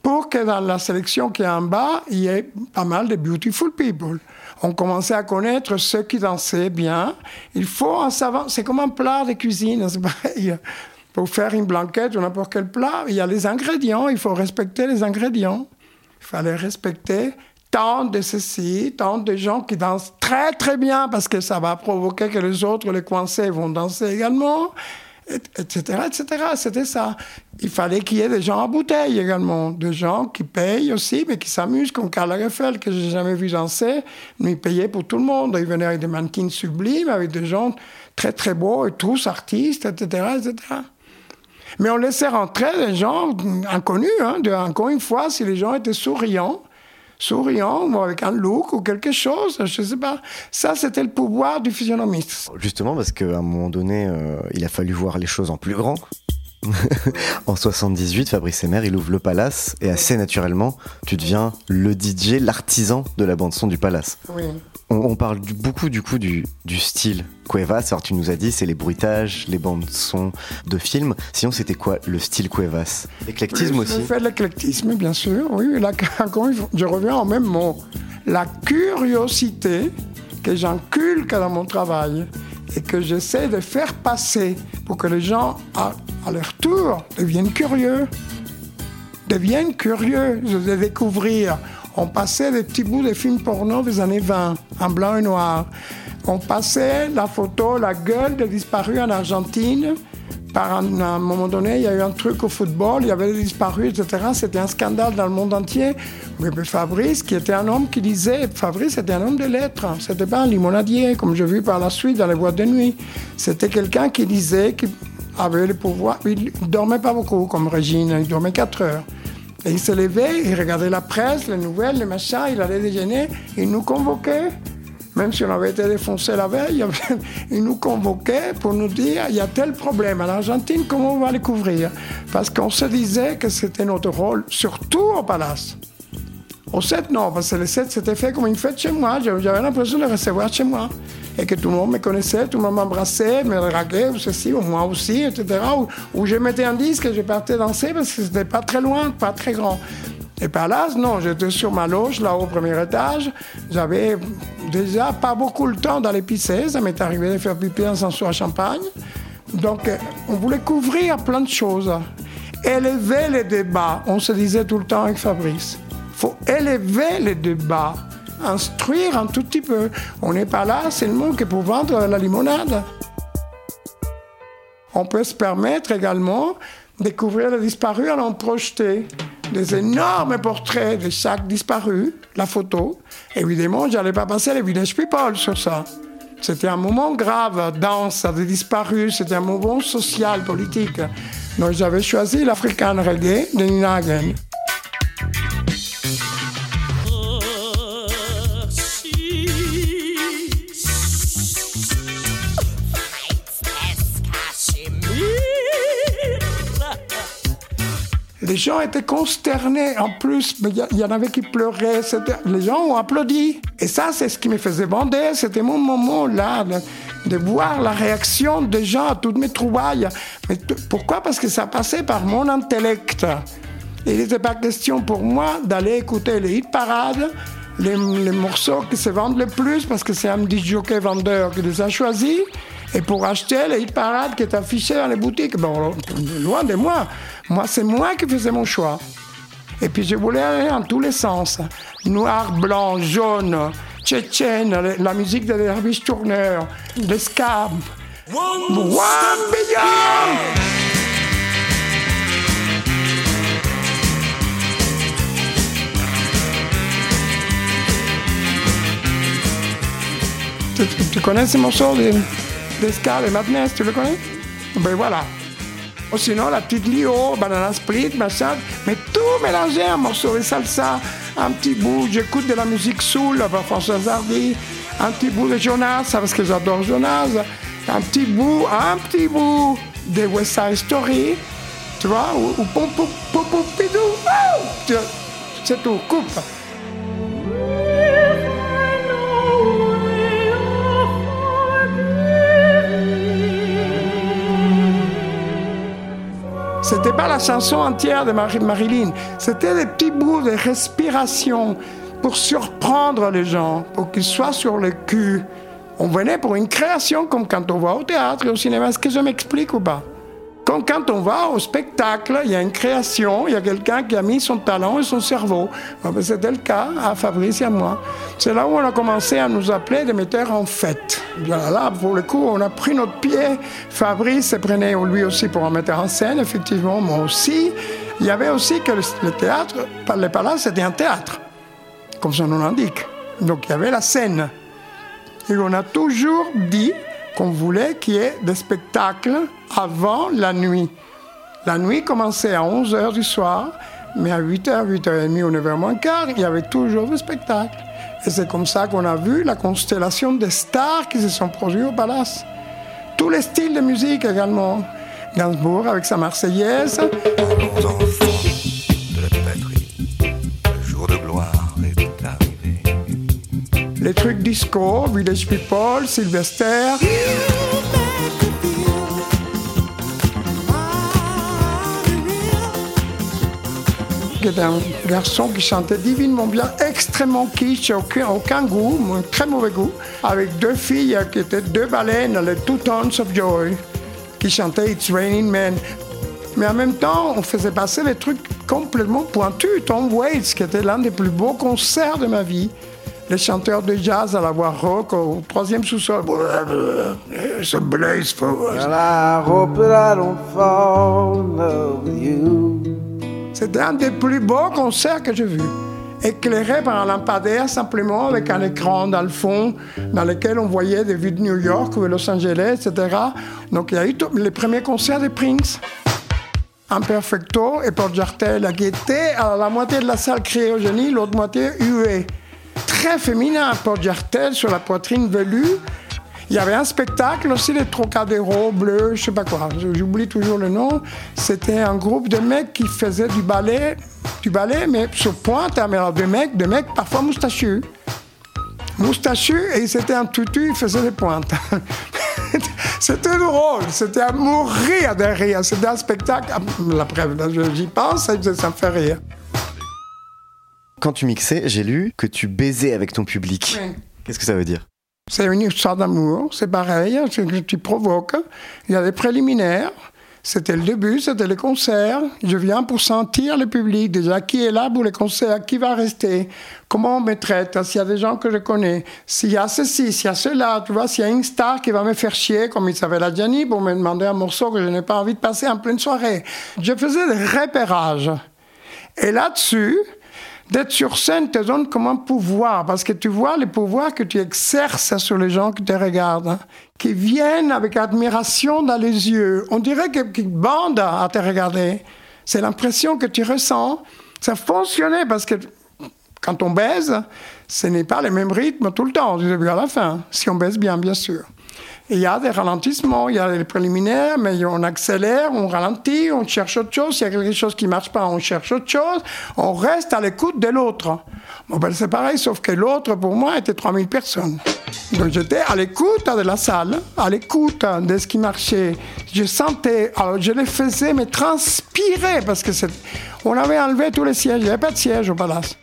pour que dans la sélection qui est en bas, il y ait pas mal de beautiful people. On commençait à connaître ceux qui dansaient bien. Il faut en savoir, c'est comme un plat de cuisine, c'est pareil. Pour faire une blanquette ou n'importe quel plat, il y a les ingrédients, il faut respecter les ingrédients. Il fallait respecter tant de ceci, tant de gens qui dansent très très bien parce que ça va provoquer que les autres, les coincés, vont danser également, etc. etc. C'était ça. Il fallait qu'il y ait des gens à bouteille également, des gens qui payent aussi, mais qui s'amusent, comme Karl Lagerfeld, que j'ai jamais vu danser, mais il payait pour tout le monde. Il venait avec des mannequins sublimes, avec des gens très très beaux, et tous artistes, etc. etc. Mais on laissait rentrer des gens inconnus. Hein, encore une fois, si les gens étaient souriants, souriants, ou avec un look ou quelque chose, je ne sais pas. Ça, c'était le pouvoir du physionomiste. Justement, parce qu'à un moment donné, euh, il a fallu voir les choses en plus grand. en 78, Fabrice Emer, il ouvre le Palace et assez naturellement, tu deviens le DJ, l'artisan de la bande son du Palace. Oui. On, parle beaucoup du coup du, style Cuevas. Alors tu nous as dit c'est les bruitages, les bandes son de films. Sinon c'était quoi le style Cuevas Éclectisme aussi. Je fais l'éclectisme bien sûr. Oui, là je reviens au même mot. La curiosité que j'inculque dans mon travail et que j'essaie de faire passer pour que les gens, à, leur tour, deviennent curieux. Deviennent curieux de découvrir. On passait des petits bouts de films porno des années 20, en blanc et noir. On passait la photo, la gueule des disparus en Argentine par un, à un moment donné, il y a eu un truc au football, il y avait des disparus, etc. C'était un scandale dans le monde entier. Mais Fabrice, qui était un homme qui disait, Fabrice était un homme de lettres, c'était pas un limonadier, comme j'ai vu par la suite dans les boîtes de nuit. C'était quelqu'un qui disait qu'il avait le pouvoir. Il dormait pas beaucoup, comme Régine, il dormait 4 heures. Et il se levait, il regardait la presse, les nouvelles, les machins, il allait déjeuner, il nous convoquait même si on avait été défoncé la veille, ils nous convoquaient pour nous dire il y a tel problème en Argentine, comment on va le couvrir? Parce qu'on se disait que c'était notre rôle, surtout au Palace. Au 7, non, parce que le 7, c'était fait comme une fête chez moi. J'avais l'impression de recevoir chez moi. Et que tout le monde me connaissait, tout le monde m'embrassait, me draguait, ou ceci, ou moi aussi, etc. Ou, je mettais un disque et je partais danser parce que c'était pas très loin, pas très grand. Et là, non, j'étais sur ma loge, là au premier étage. J'avais déjà pas beaucoup le temps d'aller pisser. Ça m'est arrivé de faire pipi dans un seau à champagne. Donc, on voulait couvrir plein de choses. Élever les débats. On se disait tout le temps avec Fabrice. Faut élever les débats. Instruire un tout petit peu. On n'est pas là seulement que pour vendre la limonade. On peut se permettre également de couvrir les disparus en en projeter des énormes portraits de chaque disparu, la photo. Évidemment, je n'allais pas passer les Village People sur ça. C'était un moment grave, dense, des disparus, c'était un moment social, politique. Donc j'avais choisi l'African Reggae de Nina. Les gens étaient consternés. En plus, il y, en avait qui pleuraient. Les gens ont applaudi. Et ça, c'est ce qui me faisait bander. C'était mon moment là. De, voir la réaction des gens à toutes mes trouvailles. Mais pourquoi? Parce que ça passait par mon intellect. Il n'était pas question pour moi d'aller écouter les hit parades, les, morceaux qui se vendent le plus, parce que c'est un jockey vendeur qui les a choisis, et pour acheter les parades qui est affichés dans les boutiques. Bon, loin de moi. Moi, c'est moi qui faisais mon choix. Et puis je voulais aller en tous les sens. Noir, blanc, jaune, tchétchène, la musique de Dervish Turner, les scabs. One, Tu, connais ce morceau de, Ska et Madness, tu le connais? Ben voilà, ou sinon, la petite Lio, banana split, machin. Mais tout mélangé, un morceau de salsa, un petit bout, j'écoute de la musique soul François Hardy, un petit bout de Jonas, parce que j'adore Jonas, un petit bout, un petit bout de West Side Story, tu vois, ou, ou pom pom pom pidou, c'est tout, coupe. C'était pas la chanson entière de Marilyn, c'était des petits bouts de respiration pour surprendre les gens, pour qu'ils soient sur le cul. On venait pour une création comme quand on va au théâtre et au cinéma. Est-ce que je m'explique ou pas? Quand, quand on va au spectacle, il y a une création, il y a quelqu'un qui a mis son talent et son cerveau. Ah ben, c'était le cas à Fabrice et à moi. C'est là où on a commencé à nous appeler des metteurs en fête. Là, pour le coup, on a pris notre pied. Fabrice se prenait lui aussi pour un metteur en scène, effectivement, moi aussi. Il y avait aussi que le, théâtre, le palace, c'était un théâtre, comme son nom l'indique. Donc il y avait la scène. Et on a toujours dit qu'on voulait qu'il y ait des spectacles avant la nuit. La nuit commençait à 11h du soir, mais à 8h, 8h30 ou 9h moins quart, il y avait toujours des spectacles. Et c'est comme ça qu'on a vu la constellation des stars qui se sont produites au palace. Tous les styles de musique également. Gainsbourg avec sa Marseillaise. Les trucs disco, Village People, Sylvester. qui était un garçon qui chantait divinement bien, extrêmement kitsch, aucun, aucun goût, très mauvais goût, avec deux filles qui étaient deux baleines, les Two Tones of Joy, qui chantaient It's Raining Men. Mais en même temps, on faisait passer des trucs complètement pointus. Tom Waits, qui était l'un des plus beaux concerts de ma vie. Les chanteurs de jazz à la voix rock au troisième sous-sol. It's a blaze for us. And I hope that I don't fall in love with you. C'était un des plus beaux concerts que j'ai vus. Éclairé par un lampadaire simplement avec un écran dans le fond dans lequel on voyait des vues de New York ou de Los Angeles, etc. Donc il y a eu tout- les premiers concerts de Prince. Imperfecto et Paul Jartel qui était à la moitié de la salle criée au génie, l'autre moitié huée. Très féminin, Paul Jartel sur la poitrine velue. Il y avait un spectacle aussi, les Trocadéro bleus, je sais pas quoi, j'oublie toujours le nom. C'était un groupe de mecs qui faisaient du ballet, du ballet, mais sur pointe, hein, mais alors des mecs, des mecs parfois moustachus. Moustachus, et c'était un tutu, ils faisaient des pointes. c'était drôle, c'était à mourir de rire. C'était un spectacle, preuve, j'y pense, ça me fait rire. Quand tu mixais, j'ai lu que tu baisais avec ton public. Oui. Qu'est-ce que ça veut dire? C'est une histoire d'amour, c'est pareil, c'est que tu provoques. Il y a des préliminaires. C'était le début, c'était les concerts. Je viens pour sentir le public. Déjà, qui est là pour les concerts Qui va rester Comment on me traite S'il y a des gens que je connais S'il y a ceci, s'il y a cela, tu vois, s'il y a une star qui va me faire chier, comme il s'appelle la Gianni, pour me demander un morceau que je n'ai pas envie de passer en pleine soirée. Je faisais des repérages. Et là-dessus, d'être sur scène te donne comme un pouvoir, parce que tu vois les pouvoirs que tu exerces sur les gens qui te regardent, hein, qui viennent avec admiration dans les yeux. On dirait qu'ils bandent à te regarder. C'est l'impression que tu ressens. Ça fonctionnait parce que quand on baise, ce n'est pas le même rythme tout le temps, du début à la fin, si on baise bien, bien sûr. Il y a des ralentissements, il y a les préliminaires, mais on accélère, on ralentit, on cherche autre chose. S'il y a quelque chose qui ne marche pas, on cherche autre chose. On reste à l'écoute de l'autre. Bon, ben, c'est pareil, sauf que l'autre, pour moi, était 3000 personnes. Donc j'étais à l'écoute de la salle, à l'écoute de ce qui marchait. Je sentais, alors je les faisais, mais transpirer, parce que on avait enlevé tous les sièges, il n'y avait pas de siège au palace.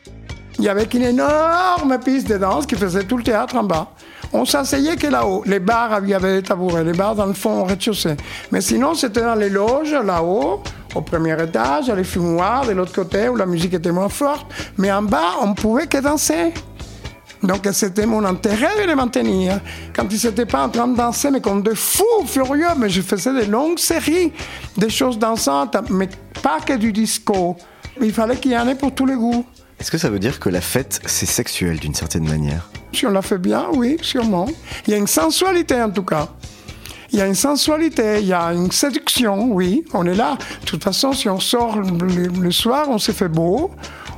Il y avait une énorme piste de danse qui faisait tout le théâtre en bas. On s'asseyait que là-haut. Les bars, il y avait des tabourets. Les bars, dans le fond, au rez-de-chaussée. Mais sinon, c'était dans les loges, là-haut, au premier étage, les fumoirs, de l'autre côté, où la musique était moins forte. Mais en bas, on pouvait que danser. Donc c'était mon intérêt de les maintenir. Quand ils n'étaient pas en train de danser, mais comme de fous furieux, mais je faisais des longues séries, des choses dansantes, mais pas que du disco. Il fallait qu'il y en ait pour tous les goûts. Est-ce que ça veut dire que la fête, c'est sexuel d'une certaine manière? Si on la fait bien, oui, sûrement. Il y a une sensualité en tout cas. Il y a une sensualité, il y a une séduction, oui, on est là. De toute façon, si on sort le, soir, on s'est fait beau,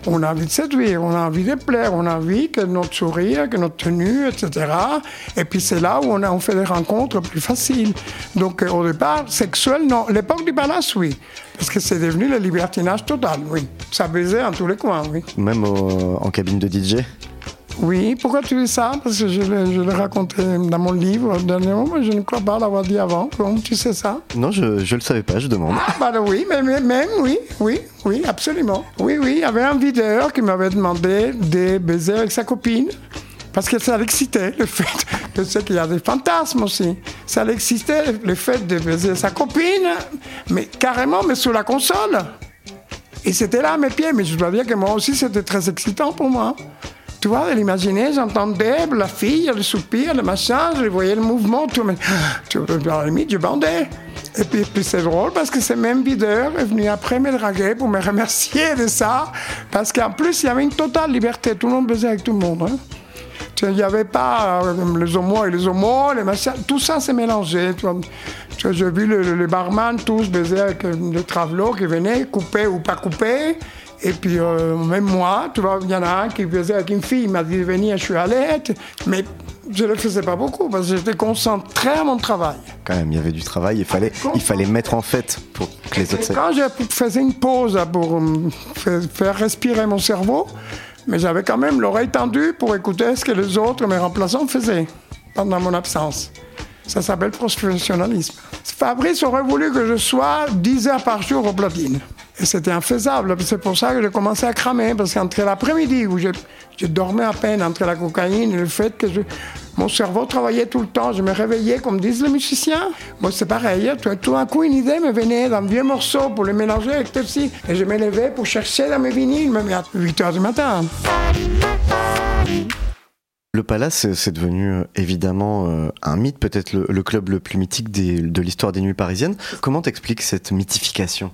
on a envie de séduire, on a envie de plaire, on a envie que notre sourire, que notre tenue, etc. Et puis c'est là où on, fait des rencontres plus faciles. Donc euh, au départ, sexuel, non. L'époque du palace, oui. Parce que c'est devenu le libertinage total, oui. Ça baisait en tous les coins, oui. Même en cabine de DJ Oui, pourquoi tu dis ça? Parce que je l'ai je l'ai raconté dans mon livre dernièrement, mais je ne crois pas l'avoir dit avant. Tu sais ça? Non, je, je le savais pas, je demande. Ah, bah oui, mais, mais- même, oui, oui, oui, absolument. Oui, oui, il y avait un videur qui m'avait demandé de baiser avec sa copine. Parce que ça l'excitait, le fait. Je sais qu'il y a des fantasmes aussi. Ça l'excitait, le fait de baiser sa copine, mais carrément, mais sous la console. Et c'était là à mes pieds, mais je dois dire que moi aussi, c'était très excitant pour moi. Tu vois, de l'imaginer, j'entendais la fille, le soupir, le machin, je voyais le mouvement, tout, tu, à la limite, je bandais. Et puis, c'est drôle parce que ce même videur est venu après me draguer pour me remercier de ça, parce qu'en plus, il y avait une totale liberté, tout le monde baisait avec tout le monde. hein. Il n'y avait pas euh, les homos et les homos, les machins, tout ça s'est mélangé. vois. Vois, J'ai vu le, le- les barman tous baiser avec euh, le travelot qui venait, coupé ou pas coupé. Et puis, euh, même moi, tu vois, il y en a un qui faisait avec une fille, il m'a dit de venir, je suis à l'aide. Mais je ne le faisais pas beaucoup parce que j'étais concentré à mon travail. Quand même, il y avait du travail, il fallait, il fallait mettre en fait pour que les autres... Et quand je faisais une pause pour euh, fa- faire respirer mon cerveau, mais j'avais quand même l'oreille tendue pour écouter ce que les autres, mes remplaçants, faisaient pendant mon absence. Ça s'appelle professionnalisme. Fabrice aurait voulu que je sois 10 heures par jour au platine. C'était infaisable. C'est pour ça que j'ai commencé à cramer. Parce qu'entre l'après-midi, où je, dormais à peine, entre la cocaïne et le fait que mon cerveau travaillait tout le temps, je me réveillais, comme disent les musiciens. Moi, c'est pareil. hein. Tout, tout d'un coup, une idée me venait d'un vieux morceau pour le mélanger avec Pepsi. Et je me levais pour chercher dans mes vinyles, même à 8 heures du matin. Le Palace, c'est- devenu euh, évidemment euh, un mythe, peut-être le, club le plus mythique de l'histoire des nuits parisiennes. Comment t'expliques cette mythification?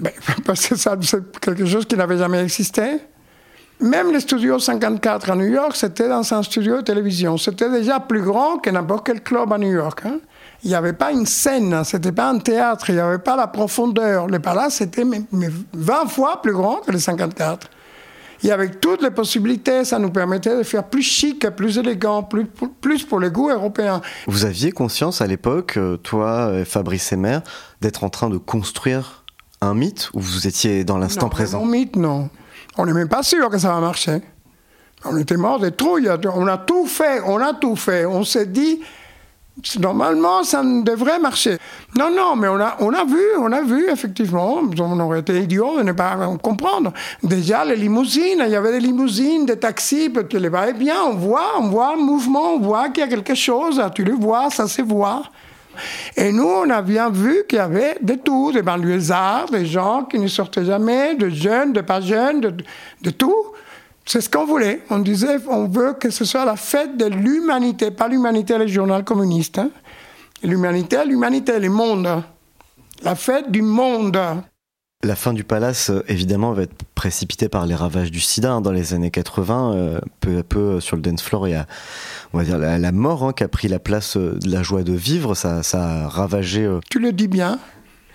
Ben, parce que c'est quelque chose qui n'avait jamais existé. Même le studio 54 à New York, c'était dans un studio de télévision. C'était déjà plus grand que n'importe quel club à New York. hein. Il n'y avait pas une scène, c'était pas un théâtre, il n'y avait pas la profondeur. Le palace était mais- mais 20 fois plus grand que le 54. Et avec toutes les possibilités, ça nous permettait de faire plus chic, plus élégant, plus, plus pour les goûts européens. Vous aviez conscience à l'époque, euh, toi, et Fabrice Emer, d'être en train de construire un mythe ou vous étiez dans l'instant présent Mon mythe, non. On n'est même pas sûr que ça va marcher. On était mort de trouille. On a tout fait, on a tout fait. On s'est dit, normalement, ça ne devrait marcher. Non, non, mais on a, on a vu, on a vu, effectivement. On aurait été idiot de ne pas comprendre. Déjà, les limousines, il y avait des limousines, des taxis, parce que les va et bien, on voit, on voit un mouvement, on voit qu'il y a quelque chose, tu le vois, ça se voit. Et nous, on a bien vu qu'il y avait de tout, des banlieusards, des gens qui ne sortaient jamais, de jeunes, de pas jeunes, de, tout. C'est ce qu'on voulait. On disait, on veut que ce soit la fête de l'humanité, pas l'humanité, le journal communiste. hein. L'humanité, l'humanité, le monde. La fête du monde. La fin du Palace, euh, évidemment, va être précipitée par les ravages du sida hein, dans les années 80. euh, peu à peu, euh, sur le dance floor, il y a, on va dire, la, la mort hein, qui a pris la place de la joie de vivre. Ça, ça a ravagé. euh. Tu le dis bien.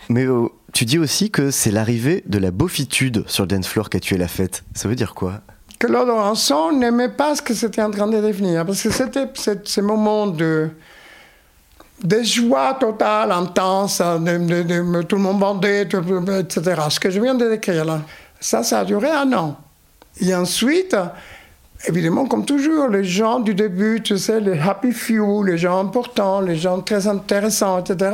Mais euh, tu dis aussi que c'est l'arrivée de la beaufitude sur le dance floor qui a tué la fête. Ça veut dire quoi? Que Claude Ranson n'aimait pas ce que c'était en train de devenir. Parce que c'était ce- ces moments de, de joie totale, intense, de, de- de- tout le monde bandait, etc. Ce que je viens de décrire là. Ça, ça a duré un an. Et ensuite, évidemment, comme toujours, les gens du début, tu sais, les happy few, les gens importants, les gens très intéressants, etc.,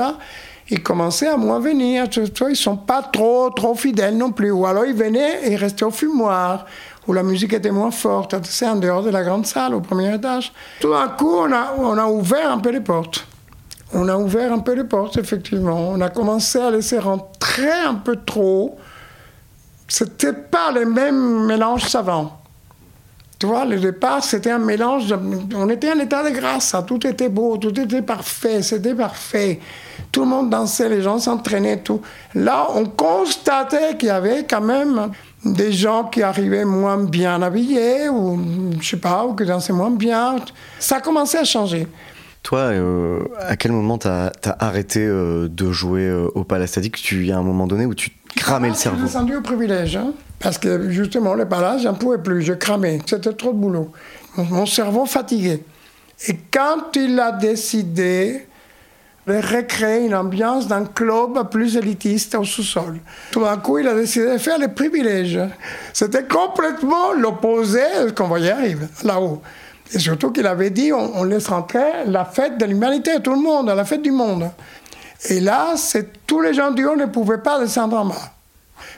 ils commençaient à moins venir. Tu vois, ils sont pas trop, trop fidèles non plus. Ou alors ils venaient et restaient au fumoir, où la musique était moins forte, tu sais, en dehors de la grande salle, au premier étage. Tout d'un coup, on a ouvert un peu les portes. On a ouvert un peu les portes, effectivement. On a commencé à laisser rentrer un peu trop. C'était pas les mêmes mélanges savants. Tu vois, le départ, c'était un mélange. on était en état de grâce. hein. Tout était beau, tout était parfait, c'était parfait. Tout le monde dansait, les gens s'entraînaient, tout. Là, on constatait qu'il y avait quand même des gens qui arrivaient moins bien habillés, ou je sais pas, ou qui dansaient moins bien. Ça a commencé à changer. Toi, euh, à quel moment t'as as arrêté euh, de jouer euh, au Palace? T'as dit que tu y a un moment donné où tu cramais le Ah, cerveau. J'ai descendu au privilège, hein, parce que justement, le palace, j'en pouvais plus, je cramais, c'était trop de boulot. Mon, mon cerveau fatigué. Et quand il a décidé de recréer une ambiance d'un club plus élitiste au sous-sol, tout d'un coup, il a décidé de faire les privilèges. C'était complètement l'opposé de ce qu'on voyait arriver là-haut. Et surtout qu'il avait dit, on, on laisse rentrer la fête de l'humanité, tout le monde, la fête du monde. Et là, tous les gens du haut ne pouvaient pas descendre en bas.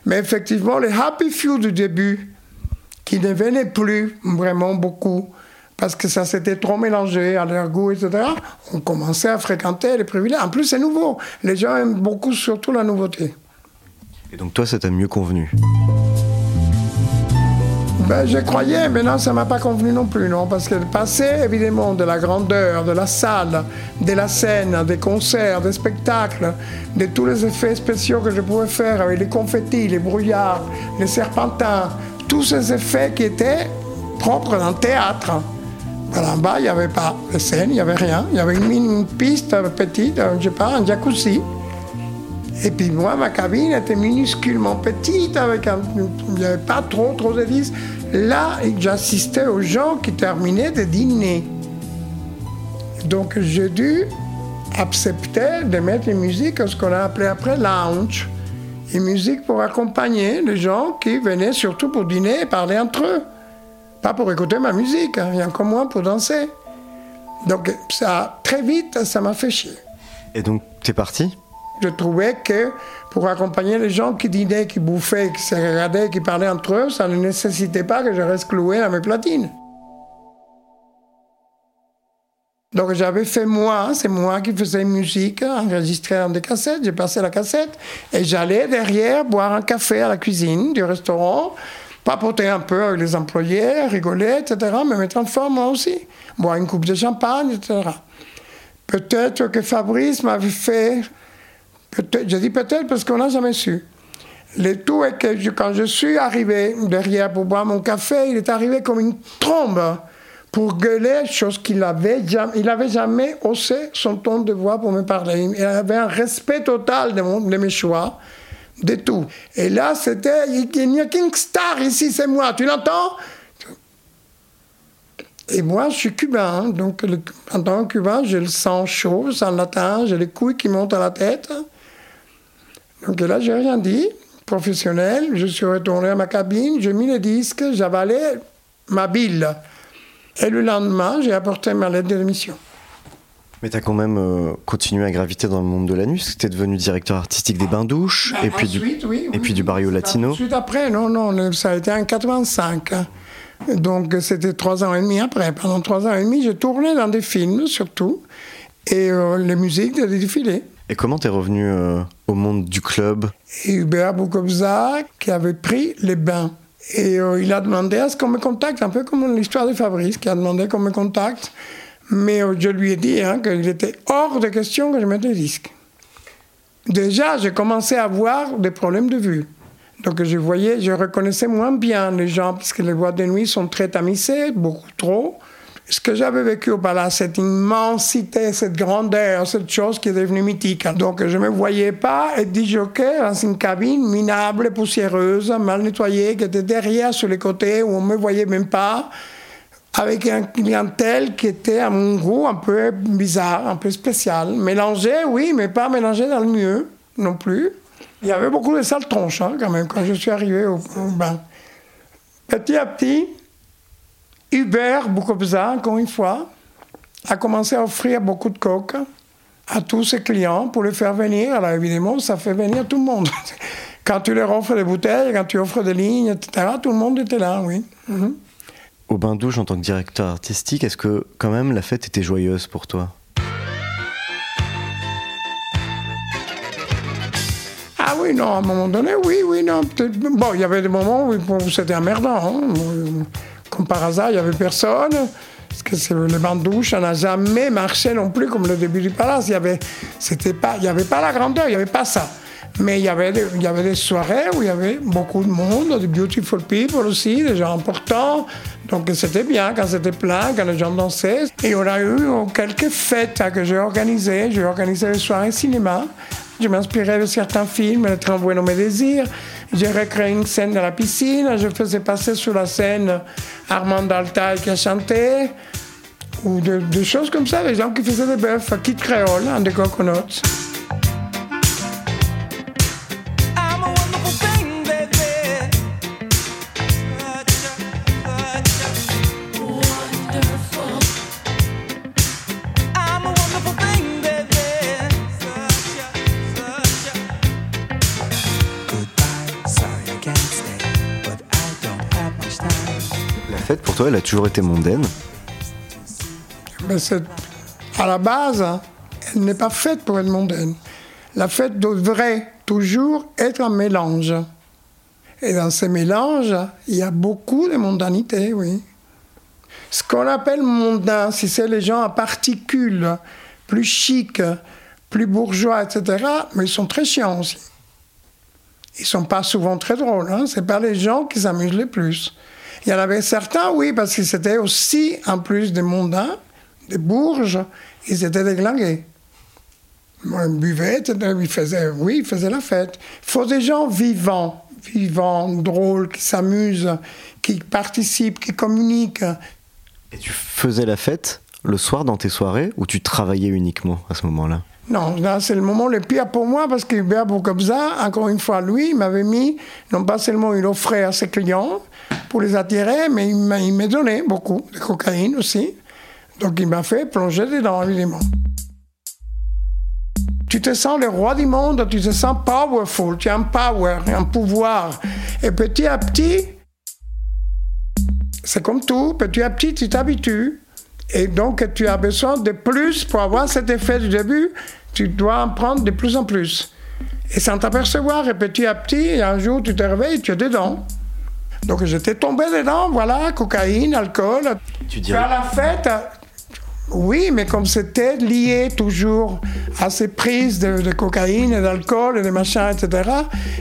Mais effectivement, les happy few du début, qui ne venaient plus vraiment beaucoup, parce que ça s'était trop mélangé à leur goût, etc., ont commencé à fréquenter les privilèges. En plus, c'est nouveau. Les gens aiment beaucoup surtout la nouveauté. Et donc toi, ça t'a mieux convenu? Ben, je croyais, mais non, ça m'a pas convenu non plus, non, parce que passer évidemment de la grandeur, de la salle, de la scène, des concerts, des spectacles, de tous les effets spéciaux que je pouvais faire avec les confettis, les brouillards, les serpentins, tous ces effets qui étaient propres d'un théâtre. Voilà, en bas, il n'y avait pas de scène, il n'y avait rien. Il y avait une, une piste petite, je sais pas, un jacuzzi. Et puis moi, ma cabine était minusculement petite, avec un, il n'y avait pas trop, trop de. Là, j'assistais aux gens qui terminaient de dîner. Donc j'ai dû accepter de mettre les musiques, ce qu'on a appelé après lounge. Et musique pour accompagner les gens qui venaient surtout pour dîner et parler entre eux. Pas pour écouter ma musique, hein, rien que moi pour danser. Donc ça, très vite, ça m'a fait chier. Et donc, t'es parti? Je trouvais que pour accompagner les gens qui dînaient, qui bouffaient, qui se regardaient, qui parlaient entre eux, ça ne nécessitait pas que je reste cloué à mes platines. Donc j'avais fait moi, c'est moi qui faisais musique, enregistrée dans des cassettes, j'ai passé la cassette et j'allais derrière boire un café à la cuisine du restaurant, papoter un peu avec les employés, rigoler, etc., me mettre en forme moi aussi, boire une coupe de champagne, etc. Peut-être que Fabrice m'avait fait, je dis peut-être parce qu'on n'a jamais su. Le tout est que quand je suis arrivé derrière pour boire mon café, il est arrivé comme une trombe pour gueuler, chose qu'il avait jamais, il avait jamais osé son ton de voix pour me parler. Il avait un respect total de, mes choix, de tout. Et là, c'était, il n'y a qu'une star ici, c'est moi, tu l'entends? Et moi, je suis cubain, hein, donc en tant que cubain, j'ai le sang chaud, le sang latin, j'ai les couilles qui montent à la tête. Donc là, j'ai rien dit, professionnel. Je suis retourné à ma cabine, j'ai mis les disques, j'avalé ma bille. Et le lendemain, j'ai apporté ma lettre de démission. Mais t'as quand même euh, continué à graviter dans le monde de la nuit, parce que t'es devenu directeur artistique des Bains-Douches, et puis du, Ensuite, oui, et oui, puis du. Barrio Latino. Ensuite, après, non, non, ça a été en 85. hein. Donc, c'était trois ans et demi après. Pendant trois ans et demi, j'ai tourné dans des films, surtout, et euh, les musiques des défilés. Et comment t'es revenu euh, au monde du club? Et Hubert Boukobza qui avait pris les bains. Et euh, il a demandé à ce qu'on me contacte, un peu comme l'histoire de Fabrice, qui a demandé qu'on me contacte. Mais euh, je lui ai dit hein, qu'il était hors de question que je mette les disques. Déjà, j'ai commencé à avoir des problèmes de vue. Donc je voyais, je reconnaissais moins bien les gens, parce que les boîtes de nuit sont très tamisées, beaucoup trop. Ce que j'avais vécu au palace, cette immensité, cette grandeur, cette chose qui est devenue mythique. Donc je ne me voyais pas être disjockey dans une cabine minable, poussiéreuse, mal nettoyée, qui était derrière sur les côtés, où on ne me voyait même pas, avec un clientèle qui était à mon goût un peu bizarre, un peu spécial. Mélangé, oui, mais pas mélangé dans le mieux non plus. Il y avait beaucoup de sales tronches hein, quand même quand je suis arrivé au, au. Petit à petit, Hubert Boukobza, encore une fois, a commencé à offrir beaucoup de coke à tous ses clients pour les faire venir. Alors évidemment, ça fait venir tout le monde. Quand tu leur offres des bouteilles, quand tu offres des lignes, etc., tout le monde était là, oui. Mhm. Au Bains-Douches, en tant que directeur artistique, est-ce que quand même la fête était joyeuse pour toi? Ah oui, non, à un moment donné, oui, oui, non. Bon, il y avait des moments où, où c'était emmerdant. hein. Comme par hasard, il n'y avait personne. Parce que c'est- le banc de douche, ça n'a jamais marché non plus comme le début du palace. Il n'y avait, pas, la grandeur, il n'y avait pas ça. Mais il y, avait des, il y avait des soirées où il y avait beaucoup de monde, des beautiful people aussi, des gens importants. Donc c'était bien quand c'était plein, quand les gens dansaient. Et on a eu quelques fêtes que j'ai organisées. J'ai organisé des soirées cinéma. Je m'inspirais de certains films, Le train Bueno Mes Désirs. J'ai recréé une scène dans la piscine. Je faisais passer sur la scène Armand Altaï qui a chanté. Ou de- des choses comme ça, des gens qui faisaient des bœufs, Kit Créole, un des elle a toujours été mondaine. C'est- à la base, hein, elle n'est pas faite pour être mondaine. La fête devrait toujours être un mélange. Et dans ces mélanges, il y a beaucoup de mondanité, oui. Ce qu'on appelle mondain, si c'est les gens à particules, plus chics, plus bourgeois, etc., mais ils sont très chiants aussi. Ils sont pas souvent très drôles. Hein? C'est pas les gens qui s'amusent le plus. Il y en avait certains, oui, parce que c'était aussi, en plus des mondains, des bourges, ils étaient déglingués. Moi, il buvait, etc. il faisait, oui, il faisait la fête. Il faut des gens vivants, vivants, drôles, qui s'amusent, qui participent, qui communiquent. Et tu faisais la fête le soir dans tes soirées ou tu travaillais uniquement à ce moment-là? Non, là, c'est le moment le pire pour moi parce que Hubert Boukobza, encore une fois, lui, il m'avait mis, non pas seulement il offrait à ses clients pour les attirer, mais il m'a il m'a donné beaucoup de cocaïne aussi. Donc il m'a fait plonger dedans, évidemment. Tu te sens le roi du monde, tu te sens powerful, tu as un power, un pouvoir. Et petit à petit, c'est comme tout, petit à petit, tu t'habitues. Et donc, tu as besoin de plus pour avoir cet effet du début. Tu dois en prendre de plus en plus. Et sans t'apercevoir, et petit à petit, un jour, tu te réveilles, tu es dedans. Donc, j'étais tombé dedans, voilà, cocaïne, alcool. Tu dirais- Faire la fête, oui, mais comme c'était lié toujours à ces prises de, de cocaïne et d'alcool et de machins, etc.,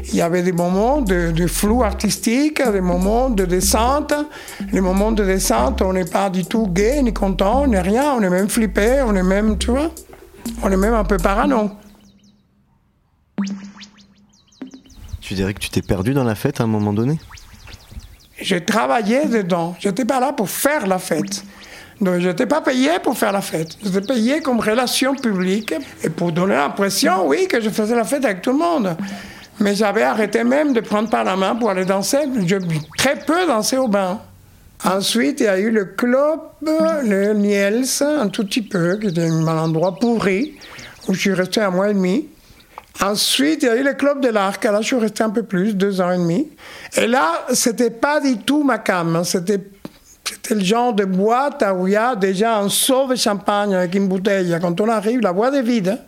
il y avait des moments de, de flou artistique, des moments de descente. Les moments de descente, on n'est pas du tout gay, ni content, on n'est rien, on est même flippé, on est même, tu vois, on est même un peu parano. Tu dirais que tu t'es perdu dans la fête à un moment donné? J'ai travaillé dedans. J'étais pas là pour faire la fête. Donc, je n'étais pas payé pour faire la fête. J'étais payé comme relation publique et pour donner l'impression, oui, que je faisais la fête avec tout le monde. Mais j'avais arrêté même de prendre par la main pour aller danser. Je très peu dansé au bain. Ensuite, il y a eu le club, le Niels, un tout petit peu, qui était un endroit pourri, où je suis resté un mois et demi. Ensuite, il y a eu le club de l'Arc. Là, je suis resté un peu plus, deux ans et demi. Et là, c'était pas du tout ma cam. hein. C'était, c'était le genre de boîte où il y a déjà un seau de champagne avec une bouteille. Quand on arrive, la boîte est vide. hein.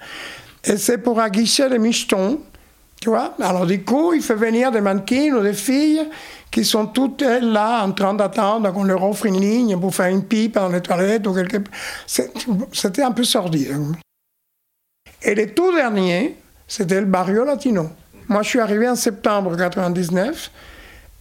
Et c'est pour aguicher les michetons. Tu vois Alors, du coup, il fait venir des mannequins ou des filles qui sont toutes elles là en train d'attendre qu'on leur offre une ligne pour faire une pipe dans les toilettes ou quelque C'était un peu sordide. hein. Et le tout dernier, c'était le Barrio Latino. Moi, je suis arrivé en septembre 99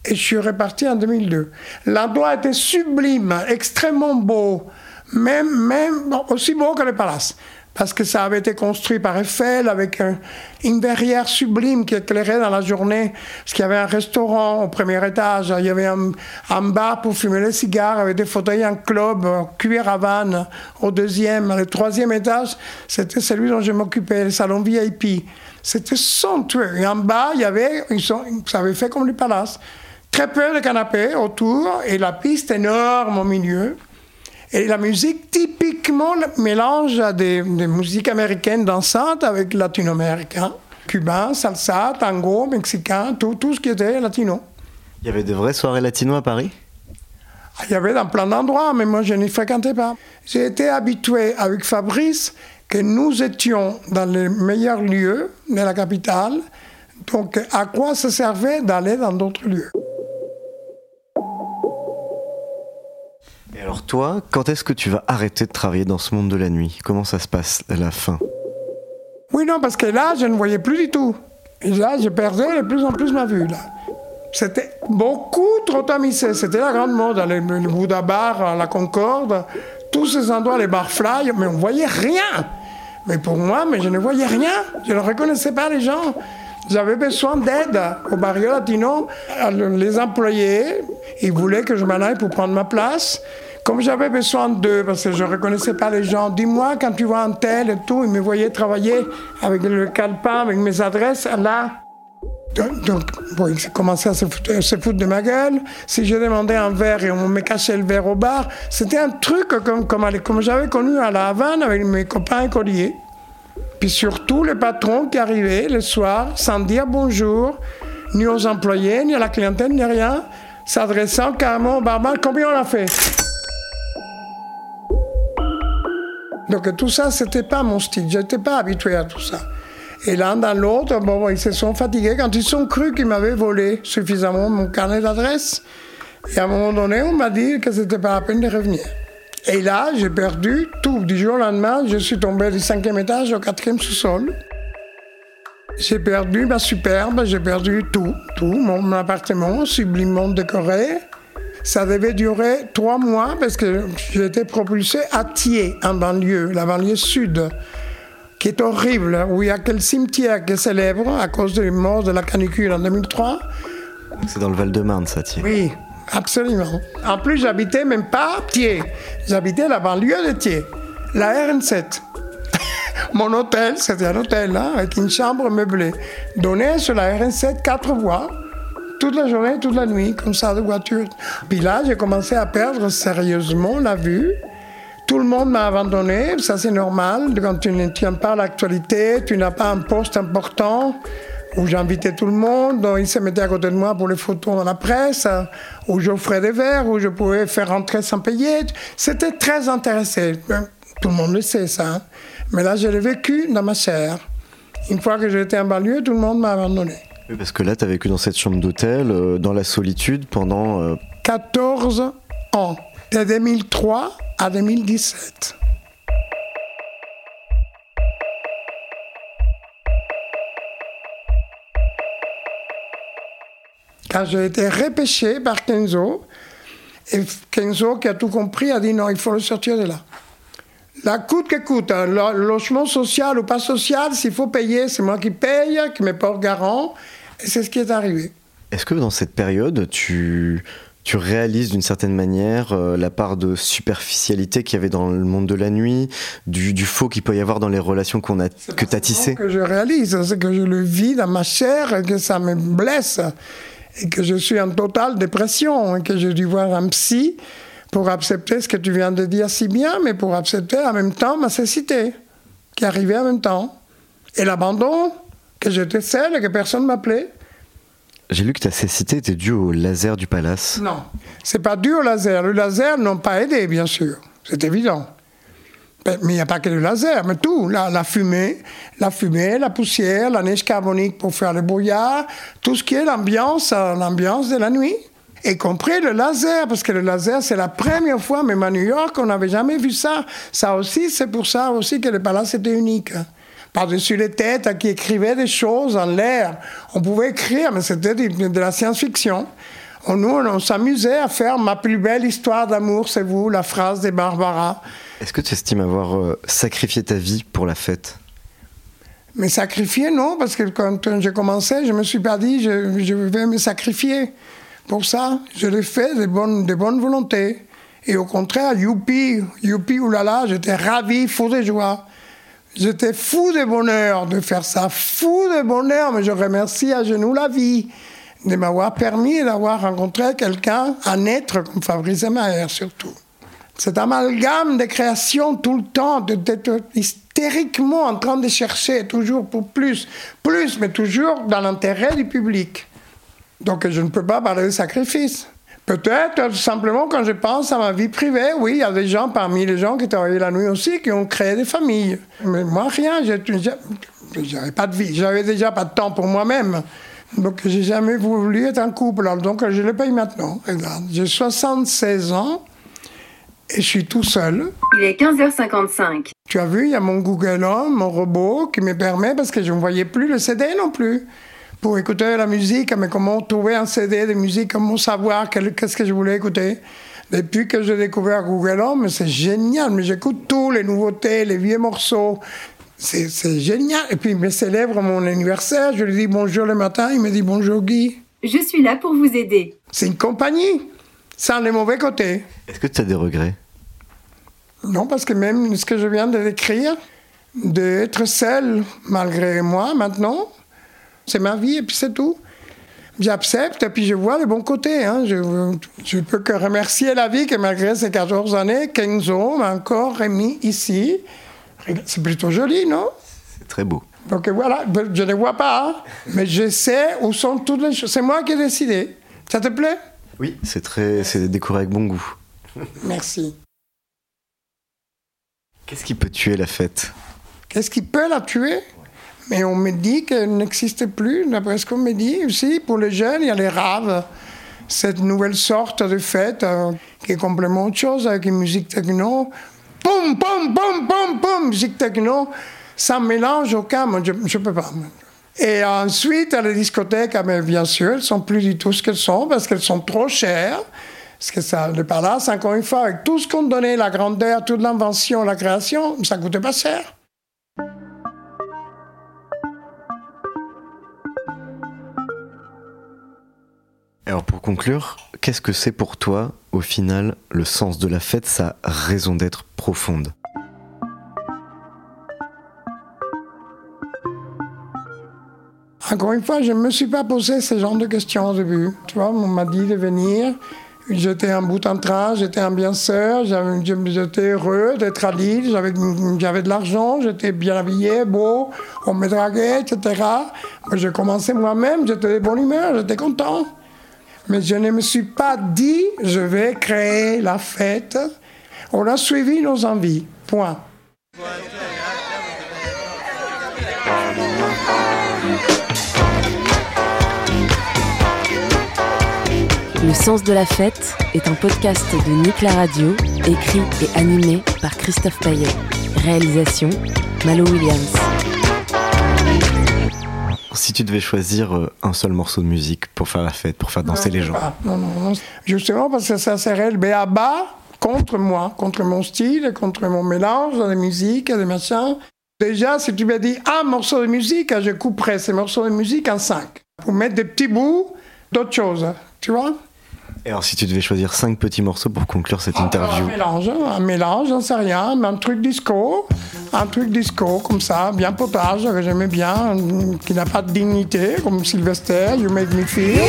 et je suis reparti en 2002. L'endroit était sublime, extrêmement beau, même, même aussi beau que le palace. Parce que ça avait été construit par Eiffel avec un- une verrière sublime qui éclairait dans la journée. Parce qu'il y avait un restaurant au premier étage, il y avait un, bar pour fumer les cigares, avec des fauteuils en club, cuir à vanne au deuxième. Le troisième étage, c'était celui dont je m'occupais, le salon VIP. C'était somptueux. Et en bas, il y avait, ils sont, ça avait fait comme le palace. Très peu de canapés autour et la piste énorme au milieu. Et la musique, typiquement, mélange des, des musiques américaines dansantes avec latino-américain, cubain, salsa, tango, mexicain, tout, tout ce qui était latino. Il y avait de vraies soirées latino à Paris? Ah, Il y avait dans plein d'endroits, mais moi je n'y fréquentais pas. J'ai été habitué avec Fabrice que nous étions dans les meilleurs lieux de la capitale. Donc à quoi ça servait d'aller dans d'autres lieux? Et alors toi, quand est-ce que tu vas arrêter de travailler dans ce monde de la nuit? Comment ça se passe à la fin? Oui, non, parce que là, je ne voyais plus du tout. Et là, je perdais de plus en plus ma vue. C'était beaucoup trop tamisé. C'était la grande mode. Le, le Bouddha Bar, la Concorde, tous ces endroits, les bars fly, mais on voyait rien. Mais pour moi, mais je ne voyais rien. Je ne reconnaissais pas les gens. J'avais besoin d'aide au Barrio Latino. Les employés, ils voulaient que je m'en aille pour prendre ma place. Comme j'avais besoin d'eux, parce que je ne reconnaissais pas les gens, dis-moi quand tu vois un tel et tout, ils me voyaient travailler avec le calepin, avec mes adresses, là. Donc, bon, ils commençaient à se foutre, se foutre de ma gueule. Si je demandais un verre et on me cachait le verre au bar, c'était un truc comme, comme, j'avais connu à La Havane avec mes copains écoliers. Puis surtout le patron qui arrivait le soir sans dire bonjour, ni aux employés, ni à la clientèle, ni rien, s'adressant carrément au barman, combien on a fait? Donc tout ça, c'était pas mon style, je n'étais pas habitué à tout ça. Et l'un dans l'autre, bon, ils se sont fatigués quand ils ont cru qu'ils m'avaient volé suffisamment mon carnet d'adresse. Et à un moment donné, on m'a dit que c'était pas la peine de revenir. Et là, j'ai perdu tout. Du jour au lendemain, je suis tombé du cinquième étage au quatrième sous-sol. J'ai perdu ma superbe, j'ai perdu tout, tout, mon appartement sublimement décoré. Ça devait durer trois mois parce que j'ai été propulsé à Thiers, en banlieue, la banlieue sud, qui est horrible, où il y a quel cimetière qui est célèbre à cause des morts de la canicule en 2003. C'est dans le Val-de-Marne, ça, tiens. Oui, absolument. En plus, j'habitais même pas Thiers. J'habitais la banlieue de Thiers, la RN7. Mon hôtel, c'était un hôtel hein, avec une chambre meublée. Donné sur la RN7, quatre voies, toute la journée, toute la nuit, comme ça, de voiture. Puis là, j'ai commencé à perdre sérieusement la vue. Tout le monde m'a abandonné, ça c'est normal. Quand tu ne tiens pas l'actualité, tu n'as pas un poste important où j'invitais tout le monde, dont ils se mettaient à côté de moi pour les photos dans la presse, où j'offrais des verres, où je pouvais faire rentrer sans payer. C'était très intéressé. Tout le monde le sait, ça. hein. Mais là, je l'ai vécu dans ma chair. Une fois que j'étais en banlieue, tout le monde m'a abandonné. Oui, Parce que là, tu as vécu dans cette chambre d'hôtel, euh, dans la solitude, pendant. euh, 14 ans, de 2003 à 2017. Quand j'ai été repêché par Kenzo, et Kenzo, qui a tout compris, a dit non, il faut le sortir de là. La coûte que coûte, lo- logement social ou pas social, s'il faut payer, c'est moi qui paye, qui me porte garant, et c'est ce qui est arrivé. Est-ce que dans cette période, tu, tu réalises d'une certaine manière euh, la part de superficialité qu'il y avait dans le monde de la nuit, du, du faux qu'il peut y avoir dans les relations qu'on a, que tu as tissées que je réalise, c'est que je le vis dans ma chair et que ça me blesse. Et que je suis en totale dépression et que j'ai dû voir un psy pour accepter ce que tu viens de dire si bien, mais pour accepter en même temps ma cécité qui arrivait en même temps et l'abandon, que j'étais seule et que personne m'appelait. J'ai lu que ta cécité était due au laser du palace. Non, c'est pas dû au laser. Le laser n'a pas aidé, bien sûr, c'est évident. Mais il n'y a pas que le laser, mais tout. La, la fumée, la fumée, la poussière, la neige carbonique pour faire le brouillard, tout ce qui est l'ambiance, euh, l'ambiance de la nuit. Y compris le laser, parce que le laser, c'est la première fois, même à New York, on n'avait jamais vu ça. Ça aussi, c'est pour ça aussi que le palace était unique. Par-dessus les têtes qui écrivaient des choses en l'air. On pouvait écrire, mais c'était de, la science-fiction. On- Nous, on s'amusait à faire ma plus belle histoire d'amour, c'est vous, la phrase de Barbara. Est-ce que tu estimes avoir euh, sacrifié ta vie pour la fête? Mais sacrifier, non, parce que quand j'ai commencé, je me suis pas dit je, je vais me sacrifier. Pour ça, je l'ai fait de bonne, volonté. Et au contraire, youpi, youpi, oulala, j'étais ravi, fou de joie. J'étais fou de bonheur de faire ça, fou de bonheur, mais je remercie à genoux la vie de m'avoir permis d'avoir rencontré quelqu'un, un être comme Fabrice Maher surtout. Cet amalgame de création tout le temps, d'être hystériquement en train de chercher toujours pour plus, plus, mais toujours dans l'intérêt du public. Donc je ne peux pas parler de sacrifice. Peut-être simplement quand je pense à ma vie privée, oui, il y a des gens parmi les gens qui travaillaient la nuit aussi qui ont créé des familles. Mais moi, rien, j'avais pas de vie, j'avais déjà pas de temps pour moi-même. Donc j'ai jamais voulu être en couple, donc je le paye maintenant. Regarde, j'ai 76 ans et je suis tout seul. Il est 15h55. Tu as vu, il y a mon Google Home, mon robot, qui me permet, parce que je ne voyais plus le CD non plus, pour écouter la musique, mais comment trouver un CD de musique, comment savoir qu'est-ce que je voulais écouter. Depuis que j'ai découvert Google Home, c'est génial, mais j'écoute tous les nouveautés, les vieux morceaux. C'est c'est génial. Et puis il me célèbre mon anniversaire, je lui dis bonjour le matin, il me dit bonjour Guy. Je suis là pour vous aider. C'est une compagnie, sans les mauvais côtés. Est-ce que tu as des regrets? Non, parce que même ce que je viens de décrire, d'être seul malgré moi maintenant, c'est ma vie et puis c'est tout. J'accepte et puis je vois les bons côtés. hein. Je, je peux que remercier la vie que malgré ces 14 années, Kenzo m'a encore remis ici. C'est plutôt joli, non? C'est très beau. Donc voilà, je ne vois pas, hein. mais je sais où sont toutes les choses. C'est moi qui ai décidé. Ça te plaît? Oui. C'est très, c'est décoré avec bon goût. Merci. Qu'est-ce qui peut tuer la fête? Qu'est-ce qui peut la tuer? Mais on me dit qu'elle n'existe plus, d'après ce qu'on me dit aussi. Pour les jeunes, il y a les raves, cette nouvelle sorte de fête euh, qui est complètement autre chose avec une musique techno. Poum, poum, poum, poum, poum, musique techno. Ça mélange aucun, je ne peux pas. Et ensuite, à les discothèques, ah, mais bien sûr, elles ne sont plus du tout ce qu'elles sont parce qu'elles sont trop chères. Parce que ça, le palace, encore une fois, avec tout ce qu'on donnait, la grandeur, toute l'invention, la création, ça ne coûtait pas cher. Alors pour conclure, qu'est-ce que c'est pour toi, au final, le sens de la fête, sa raison d'être profonde? Encore une fois, je ne me suis pas posé ce genre de questions au début. Tu vois, on m'a dit de venir. J'étais en bout en train, j'étais ambianceur, j'avais- j'étais heureux d'être à Lille, j'avais de l'argent, j'étais bien habillé, beau, on me draguait, etc. J'ai commencé moi-même, j'étais de bonne humeur, j'étais content. Mais je ne me suis pas dit, je vais créer la fête. On a suivi nos envies, point. Le sens de la fête est un podcast de Nick Radio, écrit et animé par Christophe Paillet. Réalisation Malo Williams. Si tu devais choisir euh, un seul morceau de musique pour faire la fête, pour faire danser les gens, Ah, non, non, non. Justement parce que ça serait le béaba contre moi, contre mon style, contre mon mélange de musique et de machins. Déjà, si tu m'as dit un morceau de musique, je couperais ces morceaux de musique en cinq. Pour mettre des petits bouts d'autres choses, tu vois? Et alors si tu devais choisir cinq petits morceaux pour conclure cette interview, Un mélange, un mélange, j'en sais rien, mais un truc disco, un truc disco comme ça, bien potage, que j'aimais bien, qui n'a pas de dignité, comme Sylvester, You Make Me Feel.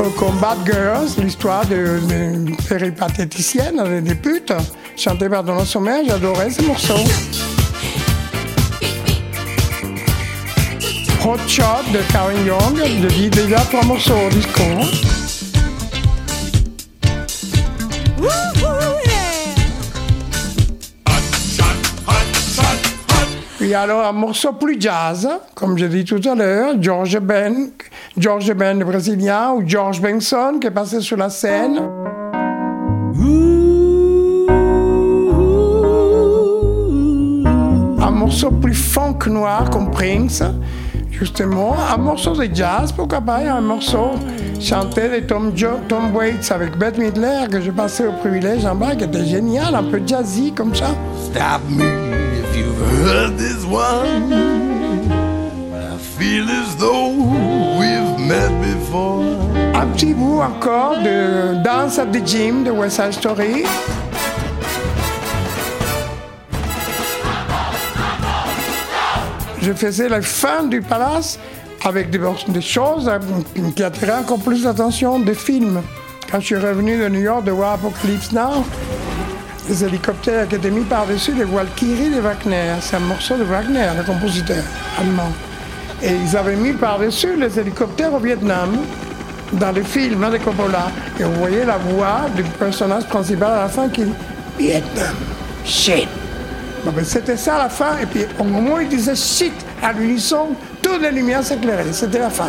Euh, Comme Bad Girls, l'histoire de, de péripatéticienne, des putes, chantée par Donna Sommer, j'adorais ce morceau. Hot Shot de Karen Young, je dis déjà trois morceaux au disco. Puis alors un morceau plus jazz, comme je dis tout à l'heure, George Ben, George Ben le brésilien, ou George Benson qui est passé sur la scène. Un morceau plus funk noir comme Prince, justement. Un morceau de jazz, pourquoi pas, un morceau chanté de Tom, jo Tom Waits avec Bette Midler que j'ai passé au privilège en bas, qui était génial, un peu jazzy comme ça. Stop me if you've heard this one. I feel as though we've met before. Un petit bout encore de Dance at the Gym de West Side Story. Je faisais la fin du palace avec des, choses euh, qui attiraient encore plus l'attention des films. Quand je suis revenu de New York de voir Apocalypse Now, les hélicoptères qui étaient mis par-dessus les Valkyries de Wagner. C'est un morceau de Wagner, le compositeur allemand. Et ils avaient mis par-dessus les hélicoptères au Vietnam, dans le film hein, de Coppola. Et vous voyez la voix du personnage principal à la fin qui dit Vietnam, shit. C'était ça la fin, et puis au moment où il disait shit à l'unisson, toutes les lumières s'éclairaient. C'était la fin.